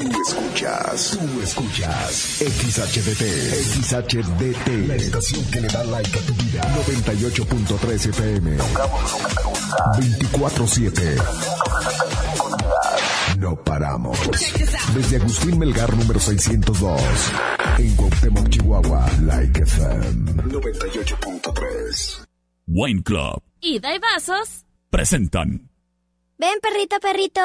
Tú escuchas, tú escuchas XHDT, XHDT, la estación que le da like a tu vida. 98.3 FM. 24-7. No paramos. Desde Agustín Melgar número 602. En Cuauhtémoc, Chihuahua. Like FM 98.3. Wine Club Ida y vasos. presentan. Ven, perrito, perrito.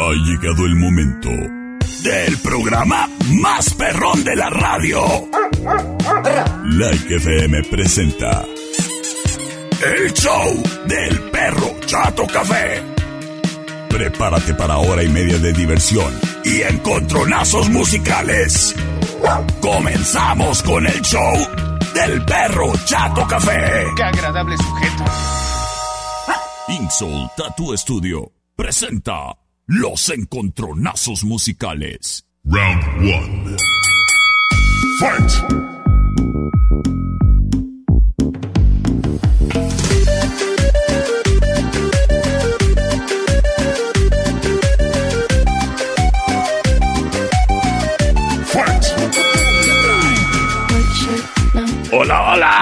Ha llegado el momento del programa más perrón de la radio. Like FM presenta el show del perro Chato Café. Prepárate para hora y media de diversión y encontronazos musicales. Comenzamos con el show del perro Chato Café. ¡Qué agradable sujeto! Insol Tattoo Studio presenta los encontronazos musicales. Round 1. Fight. Hola, hola.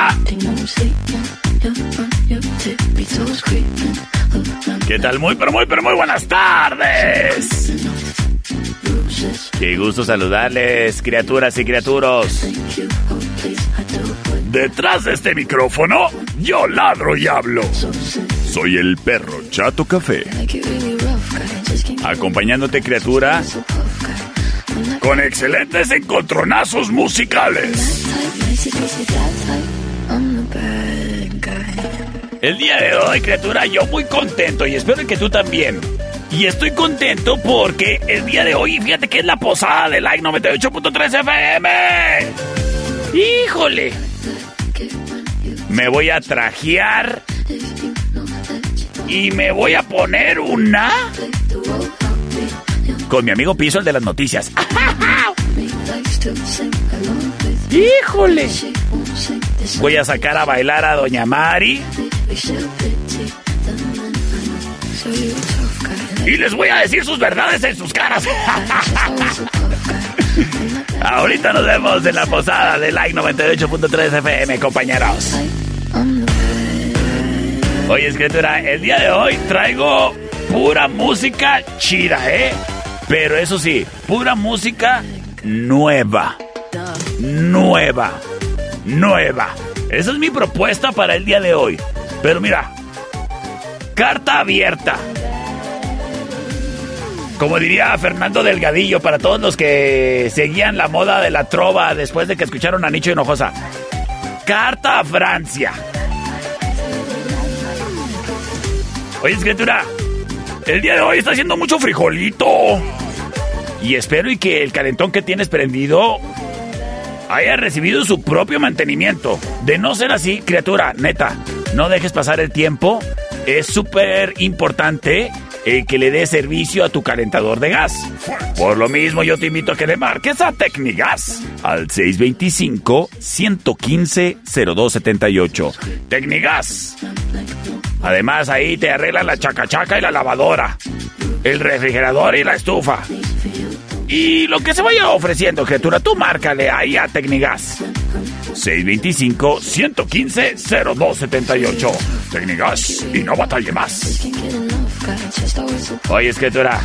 ¿Qué tal? Muy, pero muy, pero muy buenas tardes. Qué gusto saludarles, criaturas y criaturos. Detrás de este micrófono, yo ladro y hablo. Soy el perro Chato Café. Acompañándote, criatura, con excelentes encontronazos musicales. El día de hoy, criatura, yo muy contento y espero que tú también. Y estoy contento porque el día de hoy, fíjate que es la posada de Like 98.3 FM. ¡Híjole! Me voy a trajear y me voy a poner una con mi amigo Piso, el de las noticias. ¡Híjole! Voy a sacar a bailar a Doña Mari. Y les voy a decir sus verdades en sus caras. Ahorita nos vemos en la posada de Like 98.3 FM, compañeros. Oye, escritura, el día de hoy traigo pura música chida, ¿eh? Pero eso sí, pura música nueva. Nueva. Nueva. Esa es mi propuesta para el día de hoy. Pero mira, carta abierta. Como diría Fernando Delgadillo, para todos los que seguían la moda de la trova después de que escucharon a Nicho Hinojosa. Carta a Francia. Oye, escritura, el día de hoy está haciendo mucho frijolito. Y espero y que el calentón que tienes prendido haya recibido su propio mantenimiento. De no ser así, criatura, neta, no dejes pasar el tiempo. Es súper importante eh, que le des servicio a tu calentador de gas. Por lo mismo, yo te invito a que le marques a Tecnigas al 625-115-0278. Tecnigas. Además, ahí te arreglan la chacachaca y la lavadora, el refrigerador y la estufa. Y lo que se vaya ofreciendo, criatura, tú márcale ahí a Tecnigas. 625-115-0278. Tecnigas y no batalle más. Oye, escritura.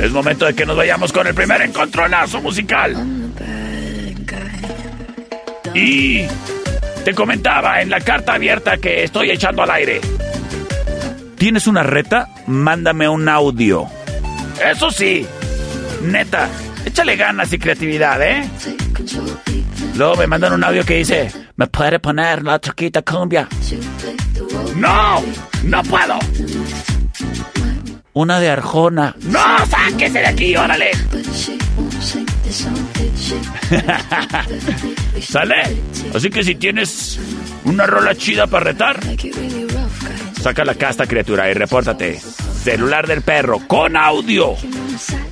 Es momento de que nos vayamos con el primer encontronazo musical. Y te comentaba en la carta abierta que estoy echando al aire. ¿Tienes una reta? Mándame un audio. Eso sí, neta, échale ganas y creatividad, ¿eh? Luego me mandan un audio que dice, ¿me puede poner la troquita cumbia? ¡No! ¡No puedo! Una de Arjona. ¡No! ¡Sáquese de aquí, órale! ¿Sale? Así que si tienes una rola chida para retar, saca la casta, criatura, y repórtate. Celular del perro, con audio.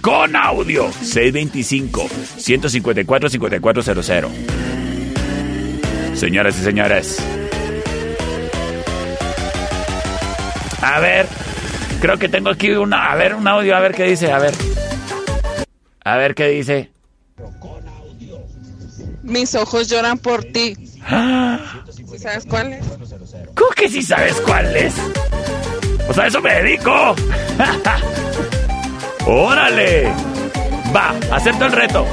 Con audio. 625-154-5400. Señoras y señores. A ver, creo que tengo aquí una, a ver, un audio, a ver qué dice, a ver. A ver qué dice. Mis ojos lloran por ti. ¡Ah! ¿Sabes cuál es? ¿Cómo que sí sabes cuál es? Sea, a eso me dedico. ¡Órale! Va, acepto el reto.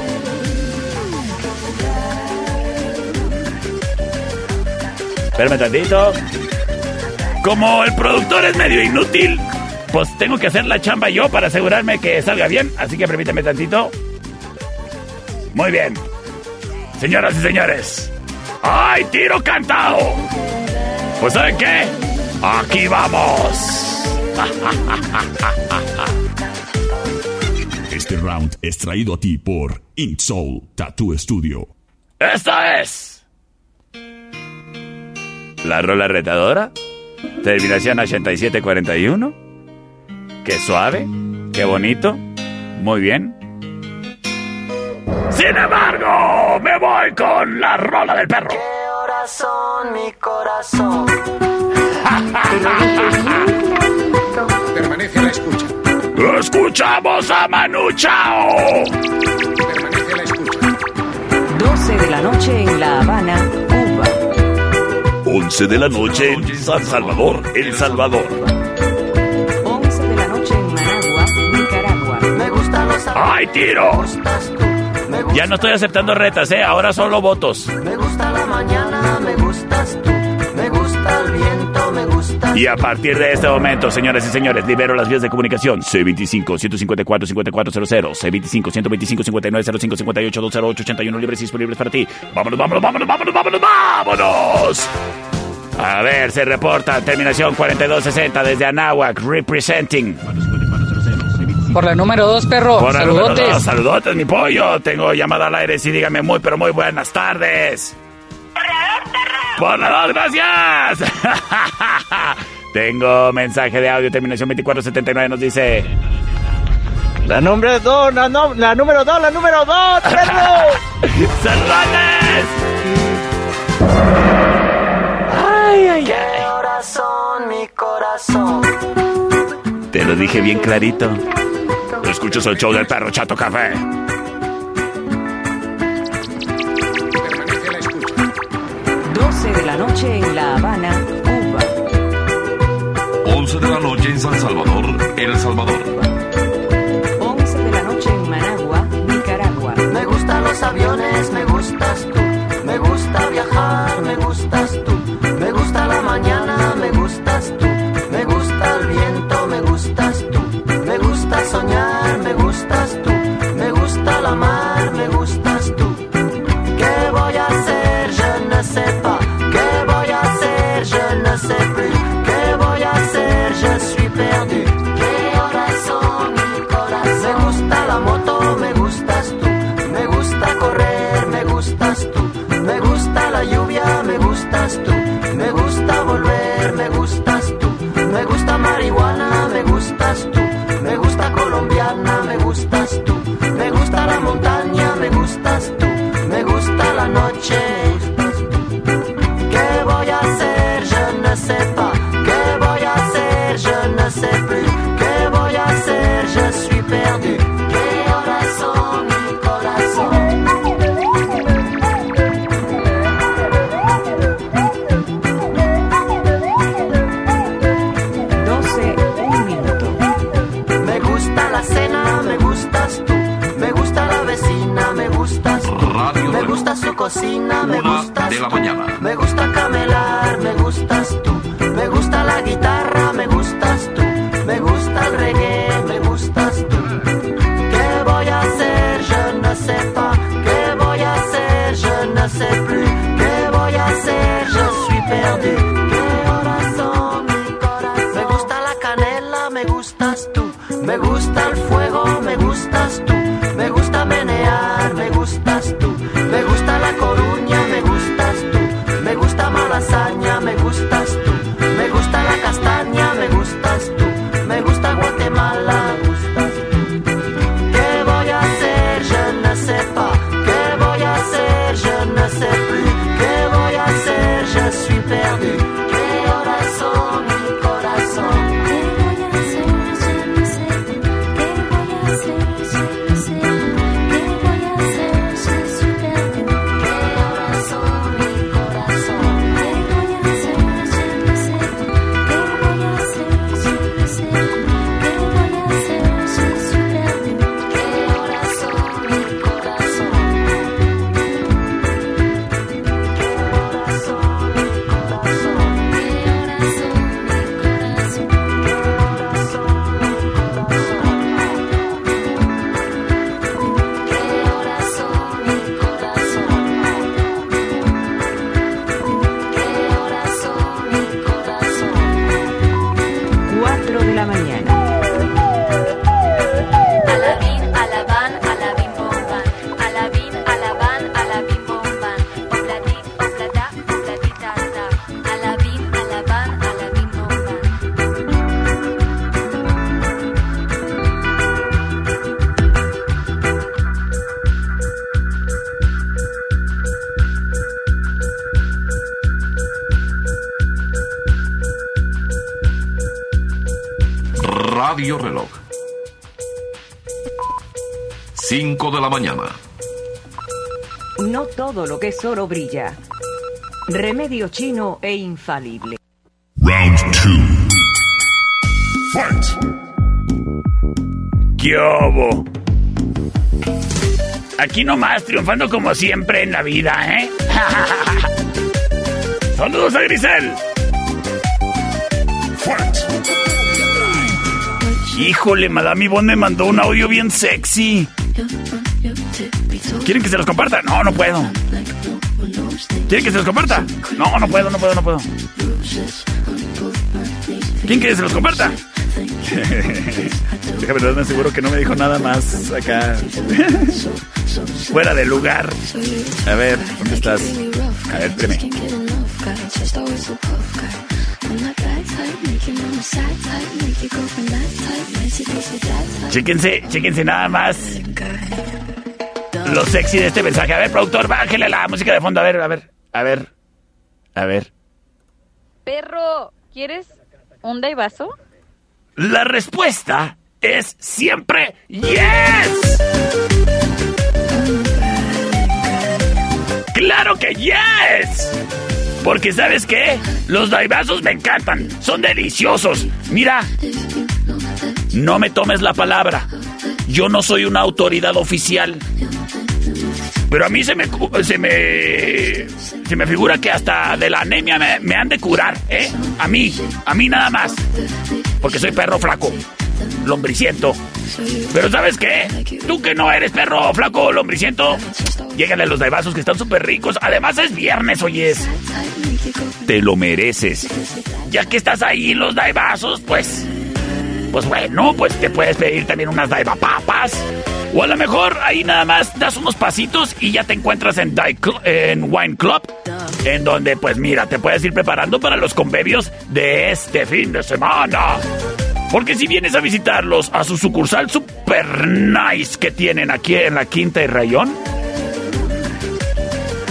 Espérame tantito. Como el productor es medio inútil, pues tengo que hacer la chamba yo para asegurarme que salga bien. Así que permíteme tantito. Muy bien. Señoras y señores. ¡Ay, tiro cantado! Pues ¿saben qué? Aquí vamos. Este round es traído a ti por Ink Soul Tattoo Studio. Esta es. La rola retadora. Terminación 8741. Qué suave. Qué bonito. Muy bien. Sin embargo, me voy con la rola del perro. corazón, mi corazón. Permanece a la escucha. Escuchamos a Manu Chao. Permanece a la escucha. 12 de la noche en La Habana, Cuba. 11 de la noche en San Salvador, El Salvador. 11 de la noche en Managua, Nicaragua. Me gustan los ¡Ay, tiro! Ya no estoy aceptando retas, ¿eh? Ahora solo votos. me gusta la mañana, me gustas tú. Me gusta el viento, me gustas Y a partir de este momento, señoras y señores, libero las vías de comunicación. C25-154-5400, C25-125-5905-58-208-81 libres y disponibles para ti. Vámonos, vámonos, vámonos, vámonos, vámonos, vámonos. A ver, se reporta terminación 4260 desde Anáhuac, representing. Por la número dos, perro. Por número Saludotes. dos, saludotes, mi pollo. Tengo llamada al aire, sí, dígame muy, pero muy buenas tardes. Por la dos, gracias. Tengo mensaje de audio, terminación 2479, nos dice... La número dos, la, no- la número dos, la número dos, perro. ¡Saludotes! Ay, ay, ay. corazón, mi corazón. Te lo dije bien clarito. Escuchas el show del perro Chato Café. Permanece a la escucha. 12 de la noche en La Habana, Cuba. 11 de la noche en San Salvador, El Salvador. Soñar, me gustas todo lo que es oro brilla. Remedio chino e infalible. Round 2. Fight. ¿Qué hubo? Aquí nomás, triunfando como siempre en la vida, ¿eh? Saludos a Grisel. Fight. Híjole, Madame Yvonne me mandó un audio bien sexy. ¿Quieren que se los comparta? No, no puedo. ¿Quieren que se los comparta? No, no puedo, no puedo, no puedo. ¿Quién quiere que se los comparta? Déjame darme seguro que no me dijo nada más acá. Fuera de lugar. A ver, ¿dónde estás? A ver, espérame. Chéquense, chéquense nada más lo sexy de este mensaje. A ver, productor, bájale la música de fondo. A ver, a ver, a ver, a ver. Perro, ¿quieres un daivaso? La respuesta es siempre yes. ¡Claro que yes! Porque ¿sabes qué? Los daibazos me encantan, son deliciosos. Mira, no me tomes la palabra. Yo no soy una autoridad oficial. Pero a mí se me, se me, se me figura que hasta de la anemia me, han de curar, ¿eh? A mí, a mí nada más. Porque soy perro flaco, lombriciento. Pero ¿sabes qué? Tú que no eres perro flaco, lombriciento, llégale a los daibazos que están súper ricos. Además es viernes, oyes. Te lo mereces. Ya que estás ahí en los daibazos, pues... Pues bueno, pues te puedes pedir también unas daiva papas. O a lo mejor ahí nada más das unos pasitos y ya te encuentras en, en Wine Club. En donde, pues mira, te puedes ir preparando para los conbebios de este fin de semana. Porque si vienes a visitarlos a su sucursal super nice que tienen aquí en la Quinta y Rayón,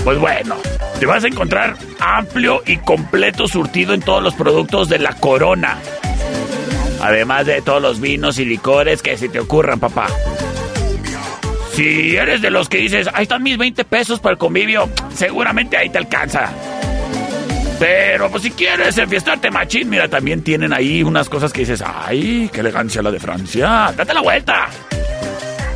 pues bueno, te vas a encontrar amplio y completo surtido en todos los productos de la Corona. Además de todos los vinos y licores que se te ocurran, papá. Si eres de los que dices, ahí están mis 20 pesos para el convivio, seguramente ahí te alcanza. Pero pues si quieres enfiestarte machín, mira, también tienen ahí unas cosas que dices, ay, qué elegancia la de Francia, date la vuelta.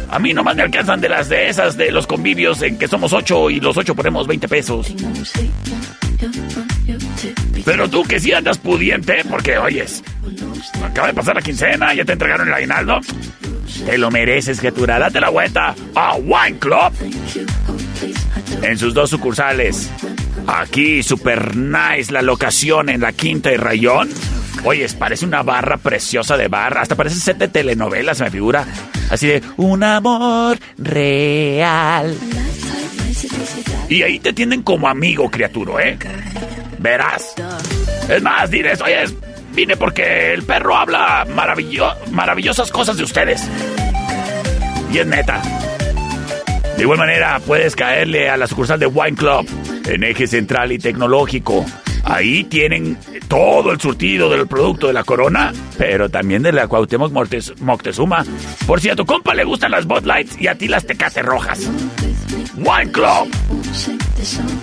A mí nomás me alcanzan de las de esas de los convivios en que somos ocho y los ocho ponemos 20 pesos. Pero tú que sí andas pudiente, porque oyes, acaba de pasar la quincena, ya te entregaron el aguinaldo. Te lo mereces, criatura. Date la vuelta a Wine Club. En sus dos sucursales. Aquí, super nice, la locación en la Quinta y Rayón. Oyes, parece una barra preciosa de bar. Hasta parece set de telenovela, se me figura. Así de, un amor real. Y ahí te tienden como amigo, criatura, ¿eh? Verás. Es más, diles, oyes, vine porque el perro habla maravillo- maravillosas cosas de ustedes. Y es neta. De igual manera, puedes caerle a la sucursal de Wine Club en eje central y tecnológico. Ahí tienen todo el surtido del producto de la corona, pero también de la Cuauhtémoc Moctezuma. Por si a tu compa le gustan las Bud Lights y a ti las Tecate Rojas. Wine Club.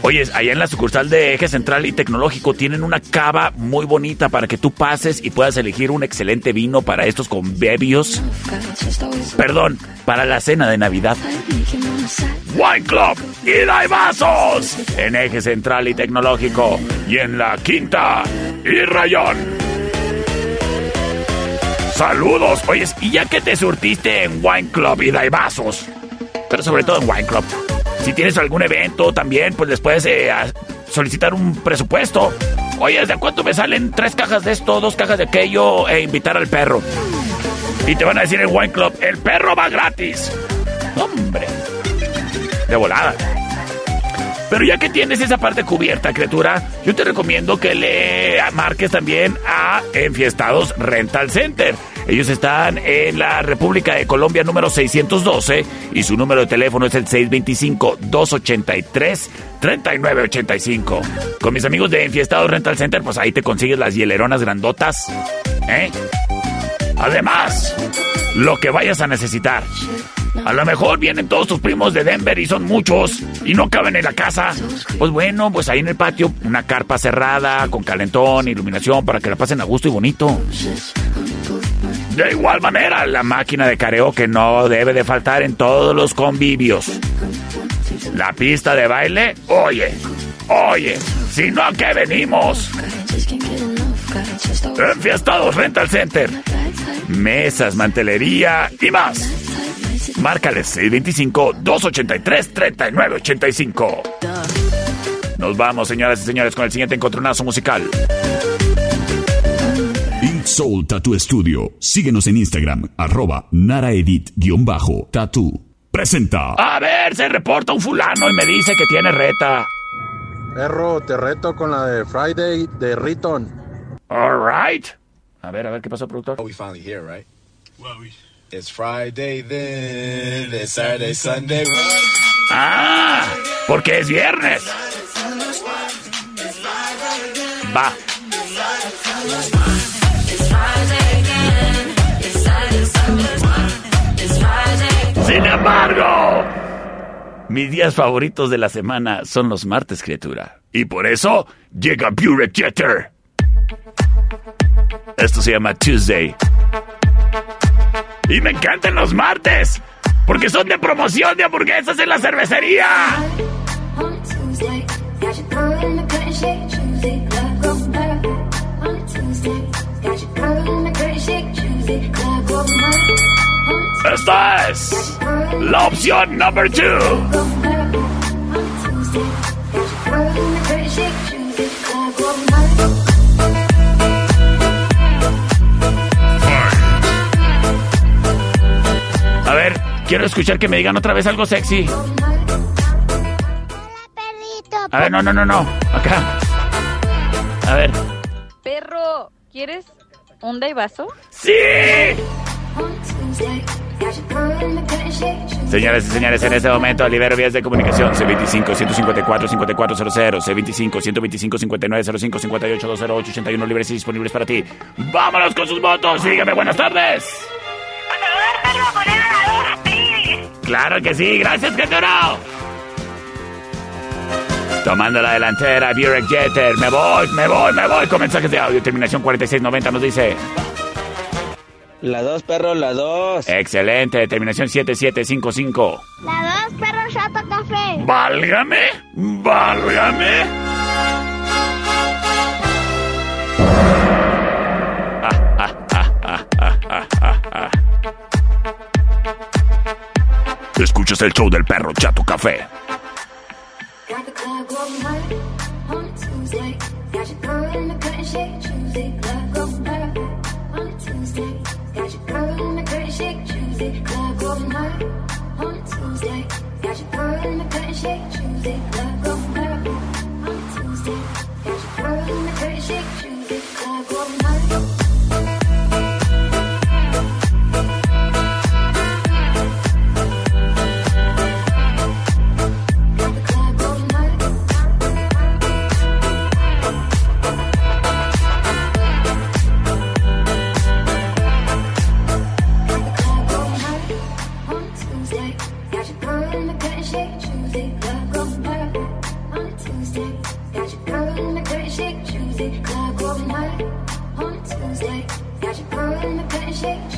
Oyes, allá en la sucursal de Eje Central y Tecnológico tienen una cava muy bonita para que tú pases y puedas elegir un excelente vino para estos convivios. Perdón, para la cena de Navidad. Wine Club y vasos en Eje Central y Tecnológico y en la Quinta y Rayón. Saludos, oyes, y ya que te surtiste en Wine Club y vasos, pero sobre todo en Wine Club. Si tienes algún evento también, pues les puedes eh, solicitar un presupuesto. Oye, ¿de cuánto me salen tres cajas de esto, dos cajas de aquello e invitar al perro? Y te van a decir en Wine Club, el perro va gratis. Hombre, de volada. Pero ya que tienes esa parte cubierta, criatura, yo te recomiendo que le marques también a Enfiestados Rental Center. Ellos están en la República de Colombia número 612 y su número de teléfono es el 625-283-3985. Con mis amigos de Enfiestados Rental Center, pues ahí te consigues las hieleronas grandotas. ¿Eh? Además, lo que vayas a necesitar. A lo mejor vienen todos tus primos de Denver y son muchos y no caben en la casa. Pues bueno, pues ahí en el patio una carpa cerrada con calentón, iluminación para que la pasen a gusto y bonito. De igual manera, la máquina de karaoke no debe de faltar en todos los convivios. La pista de baile, oye, oye, si no, ¿a qué venimos? Enfiestados Rental Center. Mesas, mantelería y más. Márcales 625-283-3985. Nos vamos, señoras y señores, con el siguiente encontronazo musical. Soul Tattoo Studio. Síguenos en Instagram, arroba naraedit-tattoo. Presenta. A ver, se reporta un fulano y me dice que tiene reta. Perro, te reto con la de Friday de Riton. Alright. A ver, a ver, ¿qué pasó, productor? Oh, we finally here, right? It's Friday then, it's Saturday, Sunday. Ah, porque es viernes. Va. Sin embargo, mis días favoritos de la semana son los martes, criatura. Y por eso llega Burek Jeter. Esto se llama Tuesday. Y me encantan los martes. Porque son de promoción de hamburguesas en la cervecería. Esta es la opción number two. A ver, quiero escuchar que me digan otra vez algo sexy. A ver, no, no, no, no. Acá. A ver. Perro, ¿quieres un vaso? ¡Sí! Señores y señores, en este momento libero vías de comunicación C25-154-5400, C25-125-5905-58-208-81 libres y disponibles para ti. ¡Vámonos con sus votos! ¡Sígueme, buenas tardes! ¡Claro que sí! ¡Gracias, Getero! Tomando la delantera, Burek Jeter. Me voy, me voy, me voy. Con mensajes de audio. Terminación 4690 nos dice... La dos, perro, la dos. Excelente. Terminación 7755. La dos, perro chato café. ¡Válgame! ¡Válgame! Escuchas el show del perro Chato Café. shake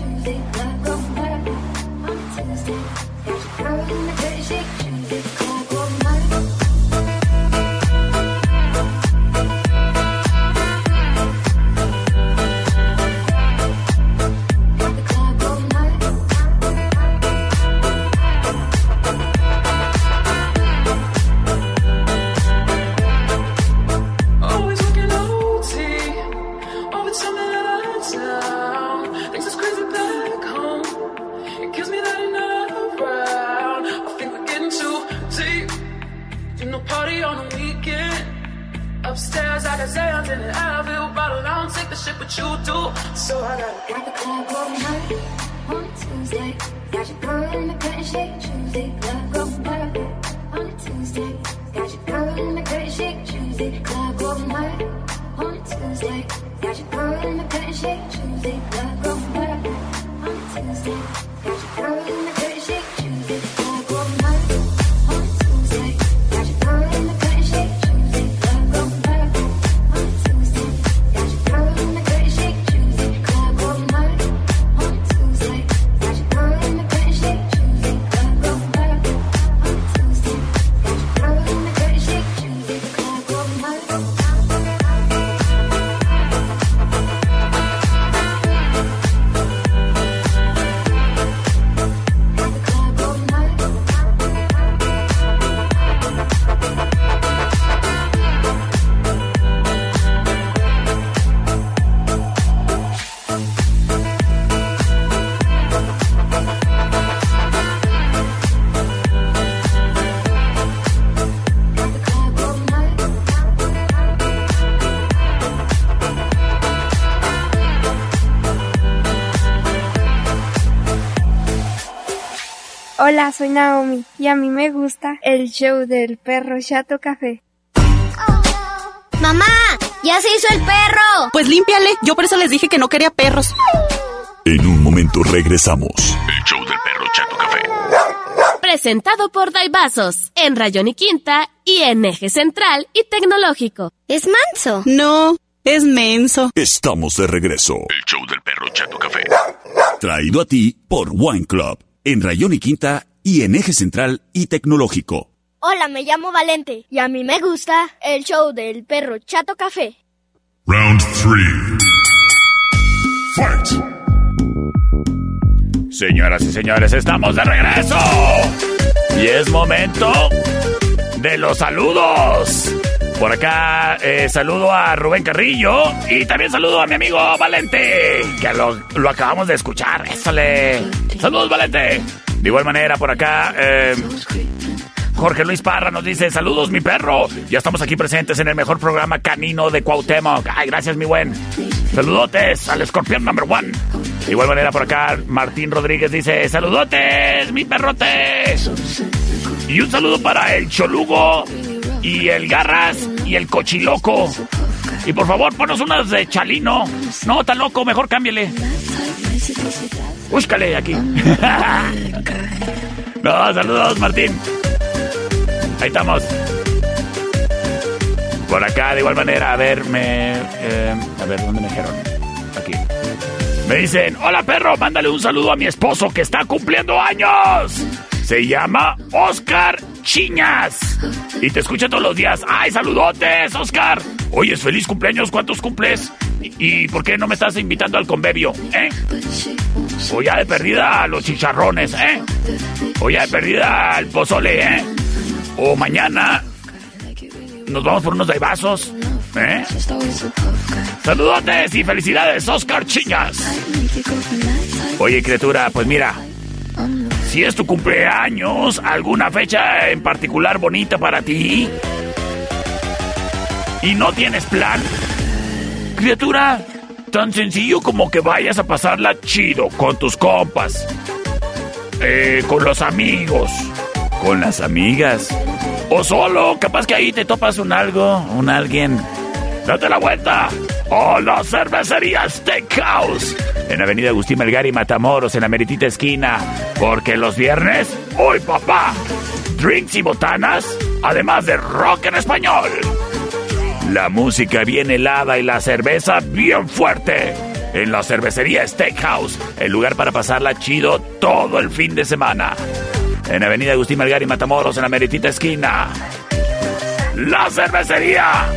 Hola, soy Naomi y a mí me gusta el show del perro Chato Café. Mamá, ya se hizo el perro. Pues límpiale, yo por eso les dije que no quería perros. En un momento regresamos. El show del perro Chato Café. Presentado por Daibazos, en Rayón y Quinta y en Eje Central y Tecnológico. ¿Es manso? No, es menso. Estamos de regreso. El show del perro Chato Café. Traído a ti por Wine Club. En Rayón y Quinta y en Eje Central y Tecnológico. Hola, me llamo Valente y a mí me gusta el show del perro Chato Café. Round 3. Fight. Señoras y señores, estamos de regreso. Y es momento de los saludos. Por acá eh, saludo a Rubén Carrillo y también saludo a mi amigo Valente, que lo, acabamos de escuchar. Éstale. Saludos, Valente. De igual manera, por acá, eh, Jorge Luis Parra nos dice, saludos mi perro. Ya estamos aquí presentes en el mejor programa canino de Cuauhtémoc. Ay, gracias mi buen. Saludotes al escorpión number one. De igual manera por acá, Martín Rodríguez dice, saludotes mi perrote. Y un saludo para el Cholugo y el Garras y el Cochiloco. Y por favor, ponos unas de Chalino. No, tan loco, mejor cámbiale. Búscale aquí. no, saludos, Martín. Ahí estamos. Por acá, de igual manera, a ver, me. eh, a ver, ¿dónde me dijeron? Aquí. Me dicen: Hola perro, mándale un saludo a mi esposo que está cumpliendo años. Se llama Oscar Chiñas. Y te escucha todos los días. ¡Ay, saludotes, Oscar! Oye, feliz cumpleaños, ¿cuántos cumples? ¿Y, por qué no me estás invitando al convivio, eh? O ya de perdida a los chicharrones, ¿eh? O ya de perdida al pozole, ¿eh? O mañana nos vamos por unos vasos, ¿eh? Saludotes y felicidades, Oscar Chiñas. Oye, criatura, pues mira, si es tu cumpleaños, alguna fecha en particular bonita para ti y no tienes plan, criatura, tan sencillo como que vayas a pasarla chido con tus compas, eh, con los amigos, con las amigas, o solo, capaz que ahí te topas un algo, un alguien. Date la vuelta. O la cervecería Steakhouse. En Avenida Agustín Melgar y Matamoros, en la meritita esquina. Porque los viernes, ¡Uy, papá! Drinks y botanas, además de rock en español. La música bien helada y la cerveza bien fuerte. En la cervecería Steakhouse, el lugar para pasarla chido todo el fin de semana. En Avenida Agustín Melgar y Matamoros, en la meritita esquina. La cervecería.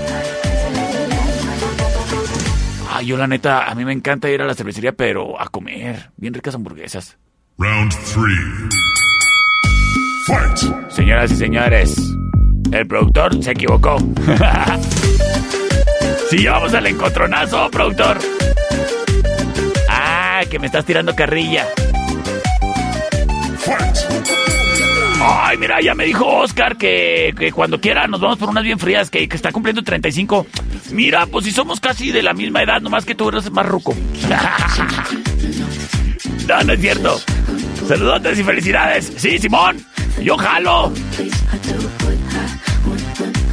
Ay, yo la neta, a mí me encanta ir a la cervecería, pero a comer. Bien ricas hamburguesas. Round 3. Fight. Señoras y señores, el productor se equivocó. Si llevamos al encontronazo, productor. Ah, que me estás tirando carrilla. Ay, mira, ya me dijo Oscar que, que cuando quiera nos vamos por unas bien frías, que, que está cumpliendo 35. Mira, pues si somos casi de la misma edad, nomás que tú eres más ruco. no, no es cierto. Saludotes y felicidades. Sí, Simón, yo jalo.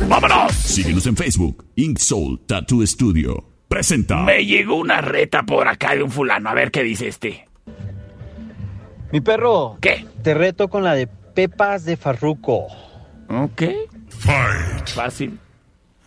¡Vámonos! Síguenos en Facebook, Ink Soul Tattoo Studio. Presenta. Me llegó una reta por acá de un fulano. A ver qué dice este. Mi perro. ¿Qué? Te reto con la de Pepas de Farruco. Ok. Fácil.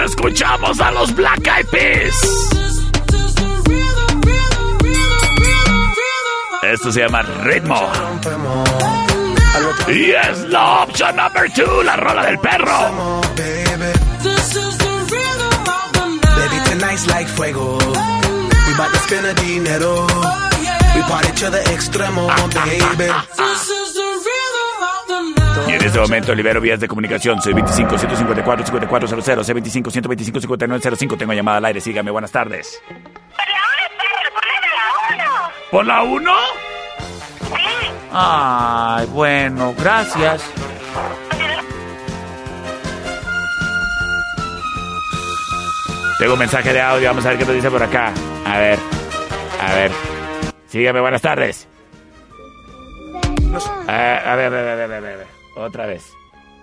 Escuchamos a los Black Eyed Peas. Esto se llama ritmo. Y es la opción number two, la rola del perro. Baby, tonight's like fuego. We bout to spend a dinero. We party to the extremo, baby. Y en este momento libero vías de comunicación. Soy 25 154 5400 C25 125 5905. Tengo llamada al aire. Sígame. Buenas tardes. ¿Por la 1? Ay, bueno, gracias. Tengo un mensaje de audio, vamos a ver qué nos dice por acá. A ver, a ver. Sígame, buenas tardes. Ver, a ver, a ver, a ver, a ver. Otra vez.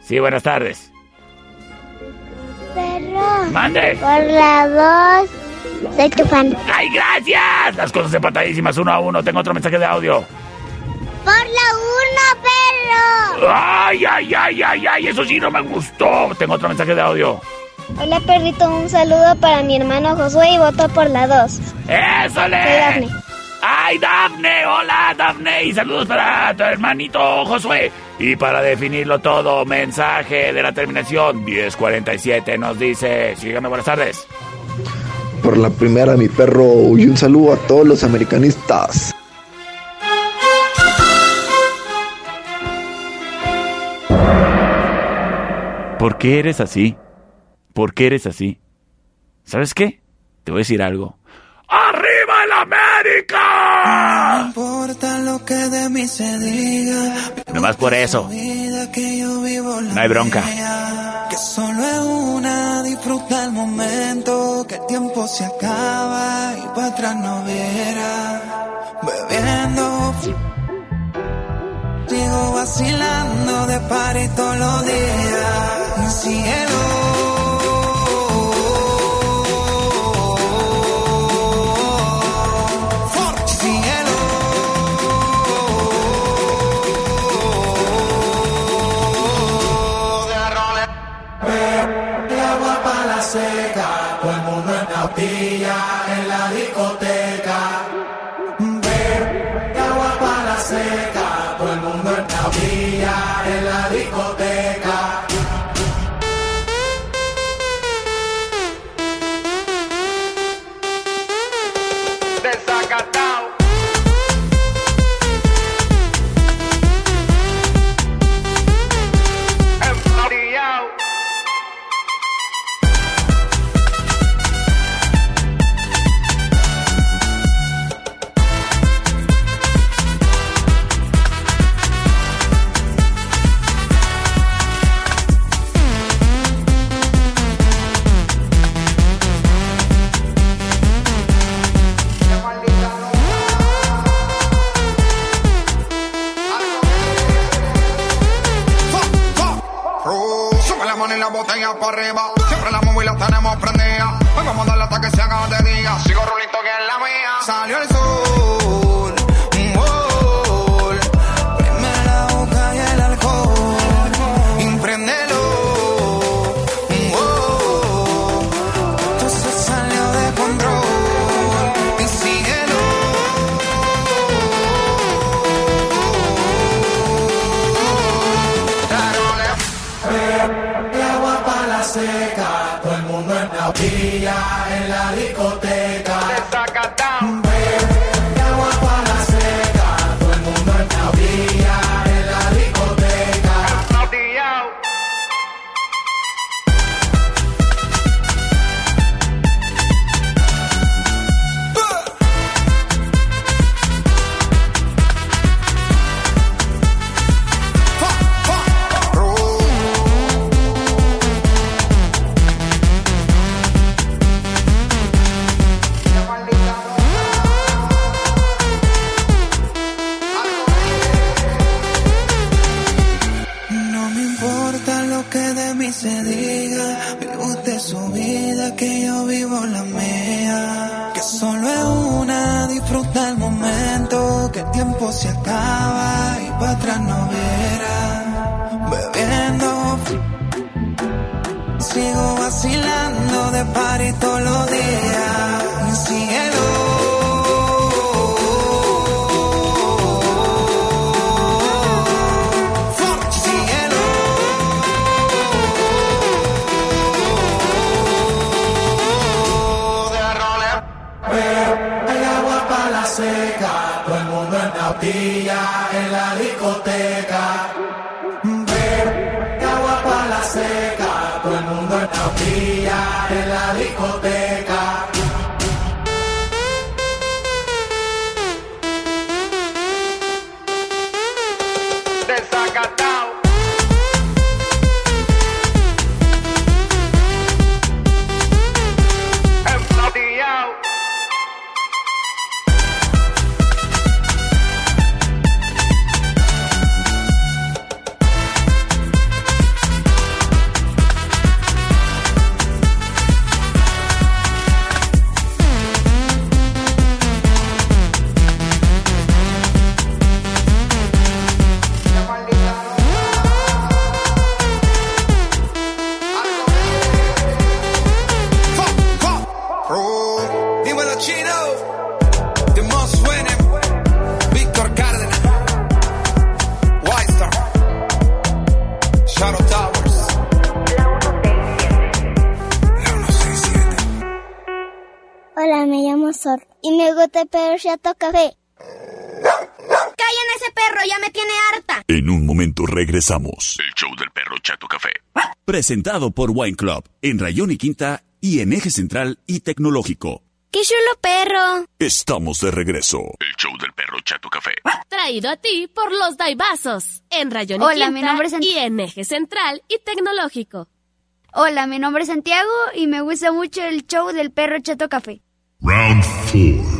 Sí, buenas tardes. Perro. Mande. Por la dos. Soy tu fan. ¡Ay, gracias! Las cosas empatadísimas, uno a uno. Tengo otro mensaje de audio. Por la uno, perro. ¡Ay, ay, ay, ay, ay! Eso sí no me gustó. Tengo otro mensaje de audio. Hola, perrito. Un saludo para mi hermano Josué y voto por la dos. ¡Eso le! Soy Dafne. ¡Ay, Dafne! ¡Hola, Dafne! Y saludos para tu hermanito Josué. Y para definirlo todo, mensaje de la terminación 1047 nos dice... Sígame, buenas tardes. Por la primera, mi perro, y un saludo a todos los americanistas. ¿Por qué eres así? ¿Por qué eres así? ¿Sabes qué? Te voy a decir algo. ¡Arriba el América! No importa lo que de mí se diga. Nomás por eso. No hay bronca. Que solo es una, disfruta el momento. Que el tiempo se acaba y para atrás no verá. Bebiendo. Sigo vacilando de party todos los días. Mi cielo. Seca, todo el mundo en la en la discoteca. Botella arriba. Siempre la móvil la tenemos prendida. Hoy vamos a darle hasta que se haga de día. Sigo rulito que es la mía. Salió el sol. De todos los días. Cielo. Cielo. Ve, el agua para la seca, todo el mundo en la pilla en la discoteca. En la discoteca. Chato café. ¡Callen ese perro! ¡Ya me tiene harta! En un momento regresamos. El show del perro Chato Café. Presentado por Wine Club en Rayón y Quinta y en Eje Central y Tecnológico. ¡Qué chulo perro! Estamos de regreso. El show del perro Chato Café. Traído a ti por los Daibazos. En Rayón y Hola, Quinta mi nombre es y en Eje Central y Tecnológico. Hola, mi nombre es Santiago y me gusta mucho el show del perro Chato Café. Round 4.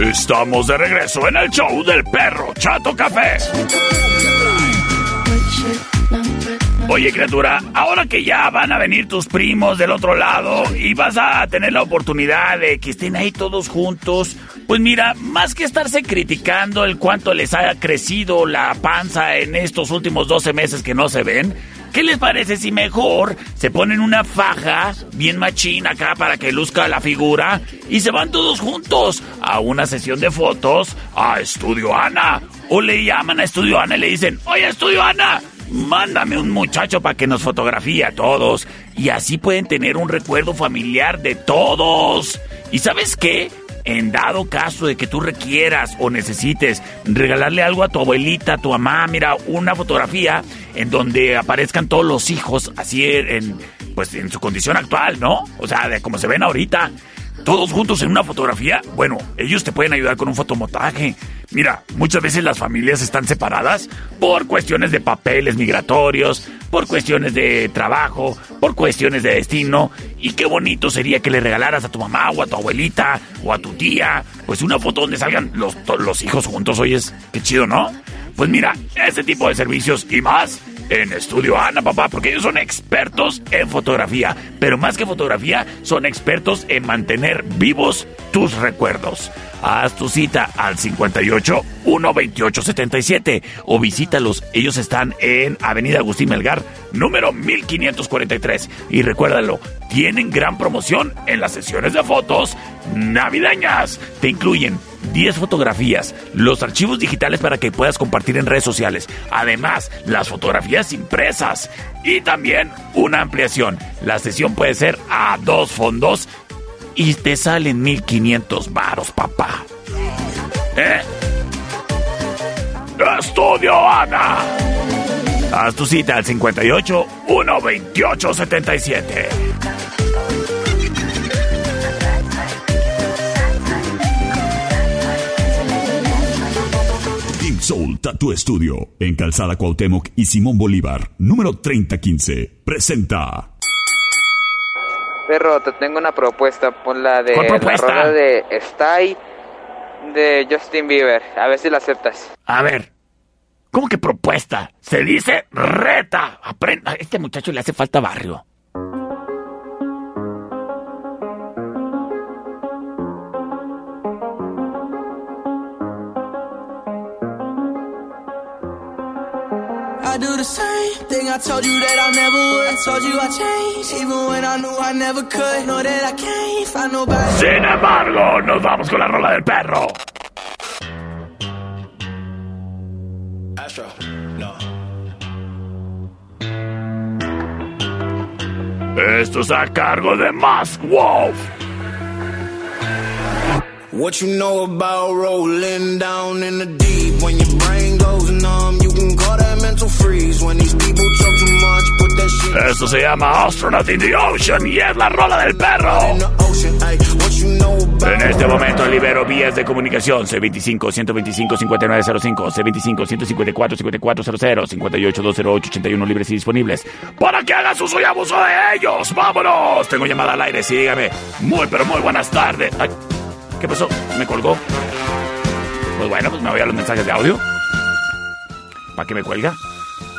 Estamos de regreso en el show del perro Chato Café. Oye, criatura, ahora que ya van a venir tus primos del otro lado y vas a tener la oportunidad de que estén ahí todos juntos, pues mira, más que estarse criticando el cuánto les haya crecido la panza en estos últimos 12 meses que no se ven, ¿qué les parece si mejor se ponen una faja bien machina acá para que luzca la figura y se van todos juntos a una sesión de fotos a Estudio Ana? O le llaman a Estudio Ana y le dicen, oye Estudio Ana, Mándame un muchacho para que nos fotografíe a todos. Y así pueden tener un recuerdo familiar de todos. ¿Y sabes qué? En dado caso de que tú requieras o necesites regalarle algo a tu abuelita, a tu mamá, mira, una fotografía en donde aparezcan todos los hijos así en, pues en su condición actual, ¿no? O sea, de como se ven ahorita. Todos juntos en una fotografía, bueno, ellos te pueden ayudar con un fotomontaje. Mira, muchas veces las familias están separadas por cuestiones de papeles migratorios, por cuestiones de trabajo, por cuestiones de destino. Y qué bonito sería que le regalaras a tu mamá o a tu abuelita o a tu tía, pues una foto donde salgan los, los hijos juntos. Oyes, qué chido, ¿no? Pues mira, ese tipo de servicios y más en Estudio Ana, papá, porque ellos son expertos en fotografía. Pero más que fotografía, son expertos en mantener vivos tus recuerdos. Haz tu cita al 58 128 77 o visítalos. Ellos están en Avenida Agustín Melgar, número 1543. Y recuérdalo, tienen gran promoción en las sesiones de fotos navideñas. Te incluyen 10 fotografías, los archivos digitales para que puedas compartir en redes sociales, además las fotografías impresas y también una ampliación. La sesión puede ser a dos fondos y te salen 1500 varos, papá. ¿Eh? Estudio Ana. Haz tu cita al 58 128 77. Soul Tattoo Studio en Calzada Cuauhtémoc y Simón Bolívar, número 3015. Presenta. Perro, te tengo una propuesta. Pon la de ¿Cuál la propuesta? rola de Stay de Justin Bieber. A ver si la aceptas. A ver, ¿cómo que propuesta? Se dice reta. Aprenda. A este muchacho le hace falta barrio. I do the same thing I told you that I never would. I told you I changed, even when I knew I never could. Know that I can't find nobody. Sin embargo, nos vamos con la rola del perro. Astro, no. Esto es a cargo de Mask Wolf. What you know about rolling down in the deep? When your brain goes numb, Esto se llama Astronaut in the Ocean y es la rola del perro. En este momento libero vías de comunicación C25-125-5905, C25-154-5400, 58-208-81 libres y disponibles para que hagas uso y abuso de ellos. ¡Vámonos! Tengo llamada al aire, sí, dígame. Muy, pero muy buenas tardes. Ay, ¿Qué pasó? ¿Me colgó? Pues bueno, pues me voy a los mensajes de audio. ¿Para qué me cuelga?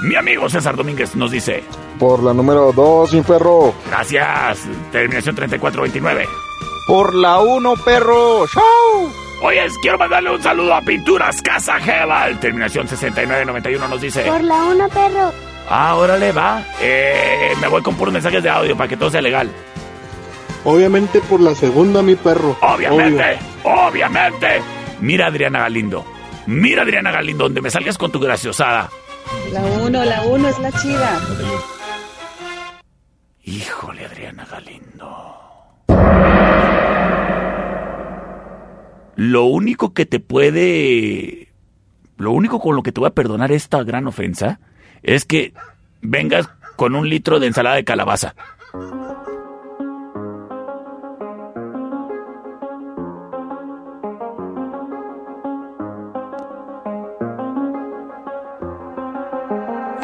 Mi amigo César Domínguez nos dice, Por la número 2, mi perro. gracias, terminación 3429. Por la 1, perro. ¡Show! Oye, quiero mandarle un saludo a Pinturas Casa Gebal. Terminación 6991 nos dice. Por la 1, perro. Ah, órale, va. Eh, me voy con puros mensajes de audio para que todo sea legal. Obviamente por la segunda, mi perro. Obviamente, obviamente. Mira, Adriana Galindo. Mira, Adriana Galindo, donde me salgas con tu graciosada. La 1, la 1 es la chida. Híjole, Adriana Galindo. Lo único que te puede. Lo único con lo que te voy a perdonar esta gran ofensa es que vengas con un litro de ensalada de calabaza.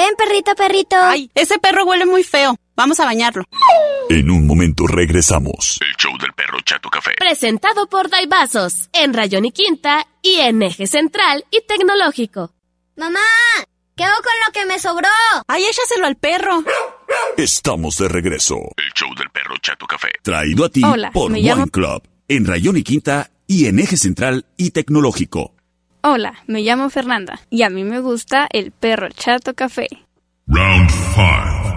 Ven, perrito, perrito. Ay, ese perro huele muy feo. Vamos a bañarlo. En un momento regresamos. El show del perro Chato Café. Presentado por Daibazos, en Rayón y Quinta y en Eje Central y Tecnológico. Mamá, ¿qué hago con lo que me sobró? Ay, échaselo al perro. Estamos de regreso. El show del perro Chato Café. Traído a ti Hola, por llamo- Club. En Rayón y Quinta y en Eje Central y Tecnológico. Hola, me llamo Fernanda y a mí me gusta el perro chato café. Round 5.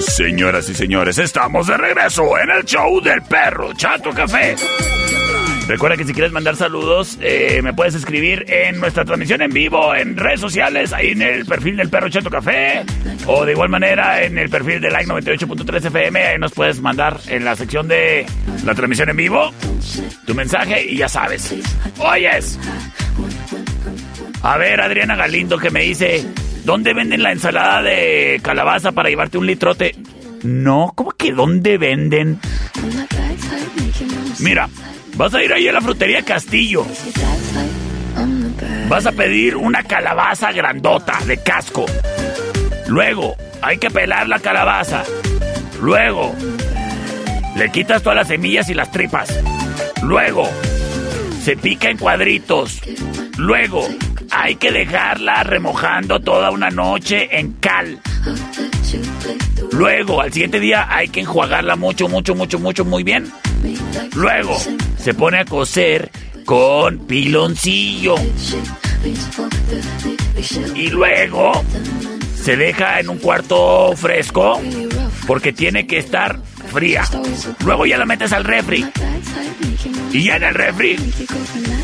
Señoras y señores, estamos de regreso en el show del perro Chato Café. Recuerda que si quieres mandar saludos, eh, me puedes escribir en nuestra transmisión en vivo, en redes sociales, ahí en el perfil del Perro Chato Café, o de igual manera en el perfil de Like 98.3 FM, ahí nos puedes mandar en la sección de la transmisión en vivo tu mensaje y ya sabes. Oyes. A ver, Adriana Galindo que me dice, ¿dónde venden la ensalada de calabaza para llevarte un litrote? No, ¿cómo que dónde venden? Mira, Vas a ir ahí a la frutería Castillo. Vas a pedir una calabaza grandota de casco. Luego, hay que pelar la calabaza. Luego, le quitas todas las semillas y las tripas. Luego, se pica en cuadritos. Luego, hay que dejarla remojando toda una noche en cal. Luego, al siguiente día hay que enjuagarla mucho, mucho, mucho, mucho, muy bien. Luego, se pone a cocer con piloncillo. Y luego, se deja en un cuarto fresco porque tiene que estar fría. Luego ya la metes al refri. Y ya en el refri,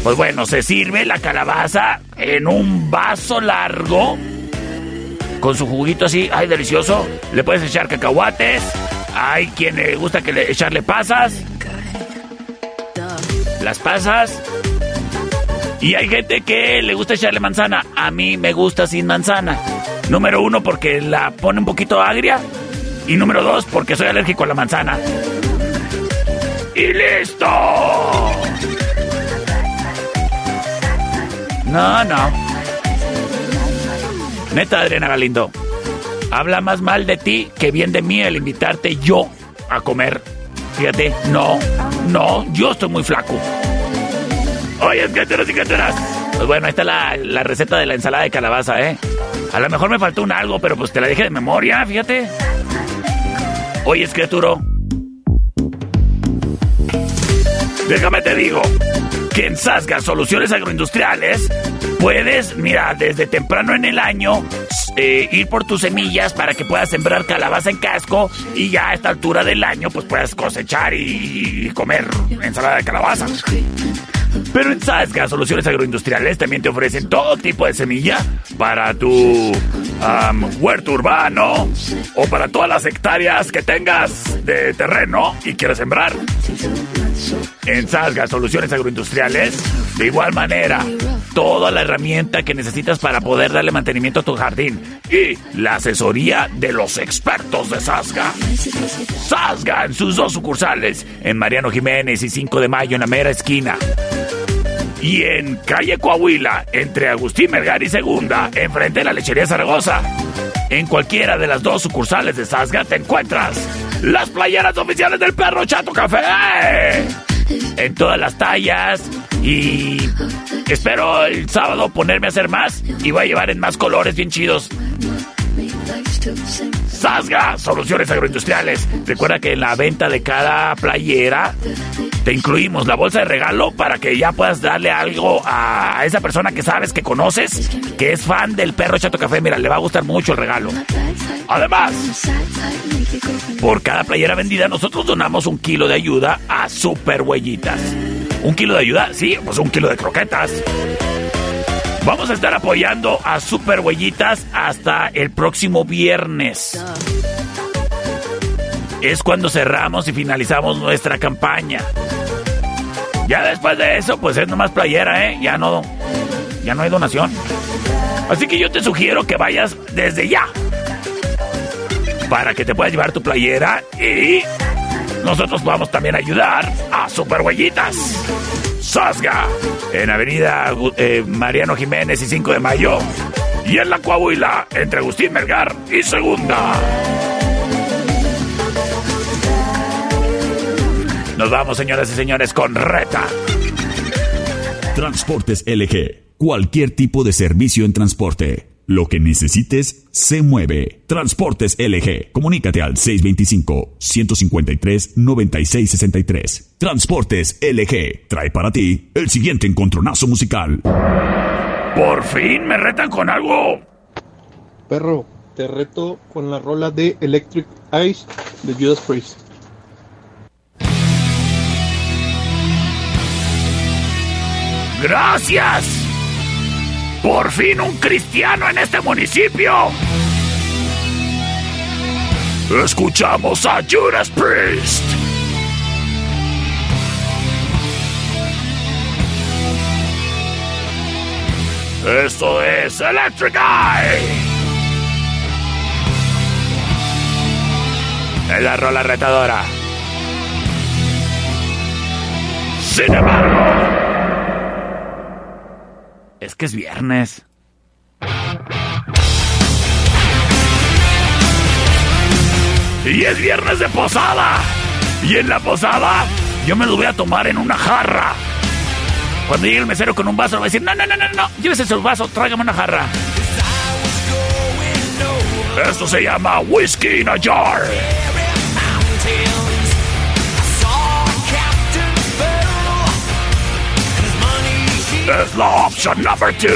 pues bueno, se sirve la calabaza en un vaso largo. Con su juguito así, ay, delicioso. Le puedes echar cacahuates. Hay quien le gusta que le echarle pasas. Las pasas. Y hay gente que le gusta echarle manzana. A mí me gusta sin manzana. Número uno, porque la pone un poquito agria. Y número dos, porque soy alérgico a la manzana. ¡Y listo! No, no. Neta, Adriana Galindo. Habla más mal de ti que bien de mí el invitarte yo a comer. Fíjate, no, no, yo estoy muy flaco. Oye, canteras y canteras. Pues bueno, ahí está la, la receta de la ensalada de calabaza, ¿eh? A lo mejor me faltó un algo, pero pues te la dejé de memoria, fíjate. Oye, criaturo. Déjame te digo que en Sasga Soluciones Agroindustriales puedes, mira, desde temprano en el año eh, ir por tus semillas para que puedas sembrar calabaza en casco y ya a esta altura del año pues puedas cosechar y, y comer ensalada de calabaza. Pero en Sasga Soluciones Agroindustriales también te ofrecen todo tipo de semilla para tu huerto urbano o para todas las hectáreas que tengas de terreno y quieras sembrar. En Sasga Soluciones Agroindustriales, de igual manera, toda la herramienta que necesitas para poder darle mantenimiento a tu jardín y la asesoría de los expertos de Sasga. Sasga en sus dos sucursales, en Mariano Jiménez y 5 de Mayo en la mera esquina. Y en calle Coahuila, entre Agustín Melgar y Segunda, enfrente de la lechería Zaragoza. En cualquiera de las dos sucursales de Sasga te encuentras las playeras oficiales del perro Chato Café. En todas las tallas y espero el sábado ponerme a hacer más y voy a llevar en más colores bien chidos. Sasga, soluciones agroindustriales. Recuerda que en la venta de cada playera te incluimos la bolsa de regalo para que ya puedas darle algo a esa persona que sabes, que conoces, que es fan del perro Chato Café. Mira, le va a gustar mucho el regalo. Además, por cada playera vendida, nosotros donamos un kilo de ayuda a Super Huellitas. ¿Un kilo de ayuda? Sí, pues un kilo de croquetas. Vamos a estar apoyando a Super Huellitas hasta el próximo viernes. Es cuando cerramos y finalizamos nuestra campaña. Ya después de eso, pues es nomás playera, ¿eh? Ya no, ya no hay donación. Así que yo te sugiero que vayas desde ya. Para que te puedas llevar tu playera y nosotros vamos también a ayudar a Super Huellitas. Sasga, en Avenida eh, Mariano Jiménez y 5 de Mayo. Y en la Coahuila, entre Agustín Melgar y Segunda. Nos vamos, señoras y señores, con Reta. Transportes LG. Cualquier tipo de servicio en transporte. Lo que necesites se mueve. Transportes LG. Comunícate al 625-153-9663. Transportes LG. Trae para ti el siguiente encontronazo musical. Por fin me retan con algo. Perro, te reto con la rola de Electric Eyes de Judas Priest. Gracias. Por fin un cristiano en este municipio. Escuchamos a Judas Priest. Esto es Electric Eye. Es la rola retadora. Sin embargo, es que es viernes. Y es viernes de posada. Y en la posada yo me lo voy a tomar en una jarra. Cuando llegue el mesero con un vaso, va a decir, no, no, no, no, no, llévese su vaso, tráigame una jarra. Esto se llama Whiskey in a Jar. Es la opción number two.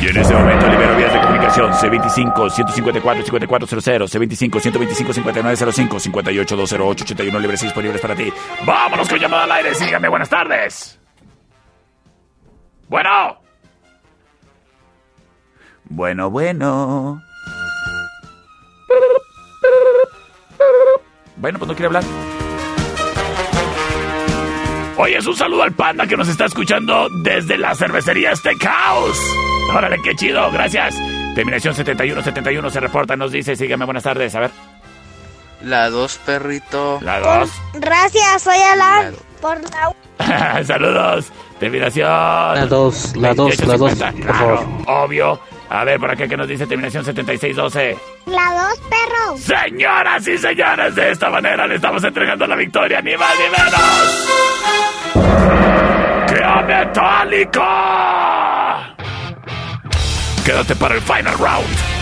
Y en ese momento libero vías de comunicación C25 154 5400 C25 125 5905 58 208 81 libres y disponibles para ti. Vámonos con llamada al aire. Síganme, buenas tardes. Bueno. Bueno, bueno. Bueno, pues no quiere hablar. Oye, es un saludo al panda que nos está escuchando desde la cervecería Steakhouse. Órale, qué chido, gracias. Terminación 7171 se reporta, nos dice, sígueme, buenas tardes, a ver. La 2, perrito. La 2. Gracias, soy Alan. Por la... Saludos. Terminación. La 2, la 2, la 2, 2850. por favor. Claro, obvio. A ver, por acá que nos dice terminación 7612. La dos, perro. Señoras y señores, de esta manera le estamos entregando la victoria, ni más ni menos. ¡Que a Metallica! Quédate para el final round.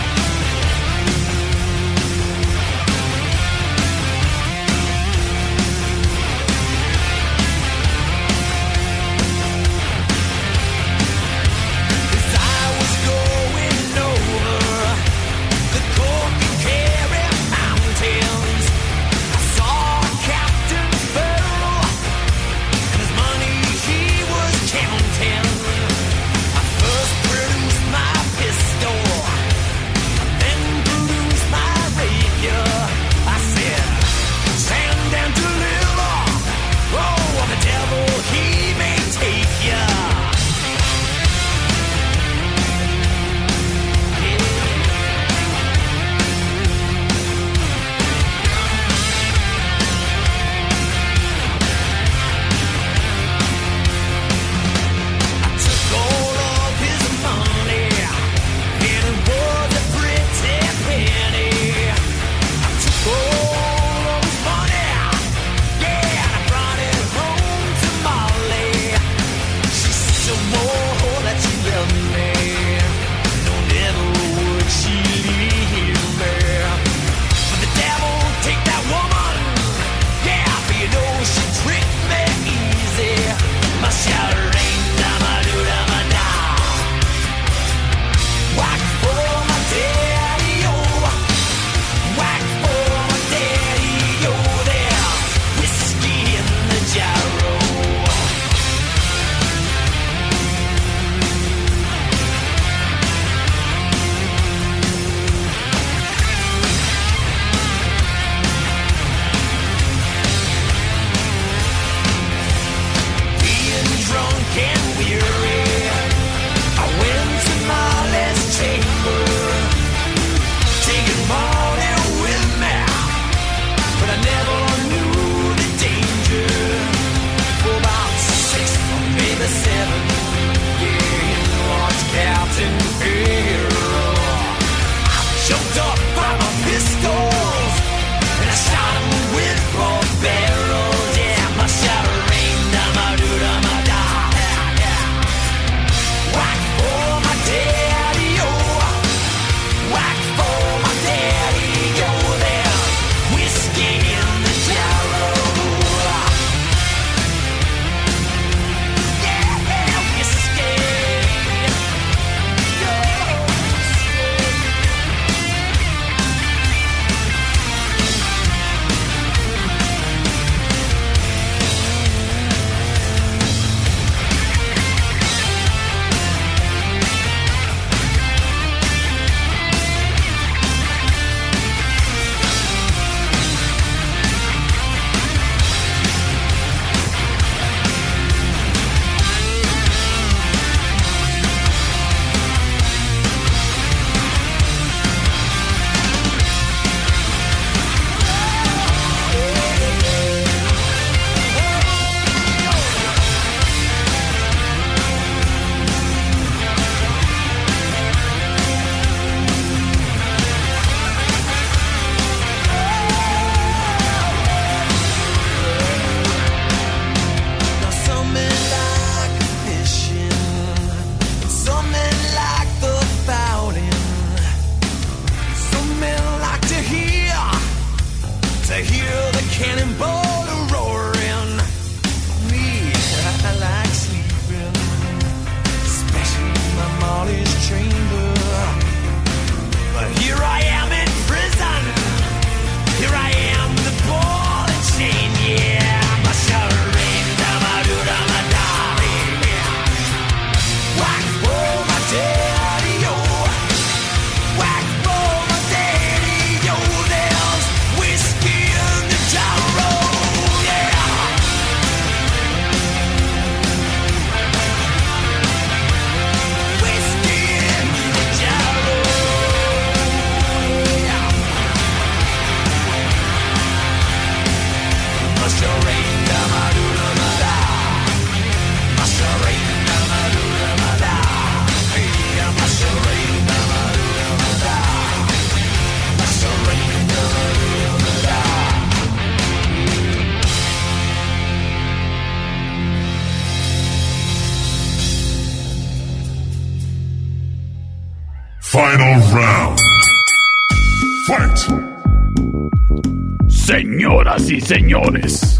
Señores.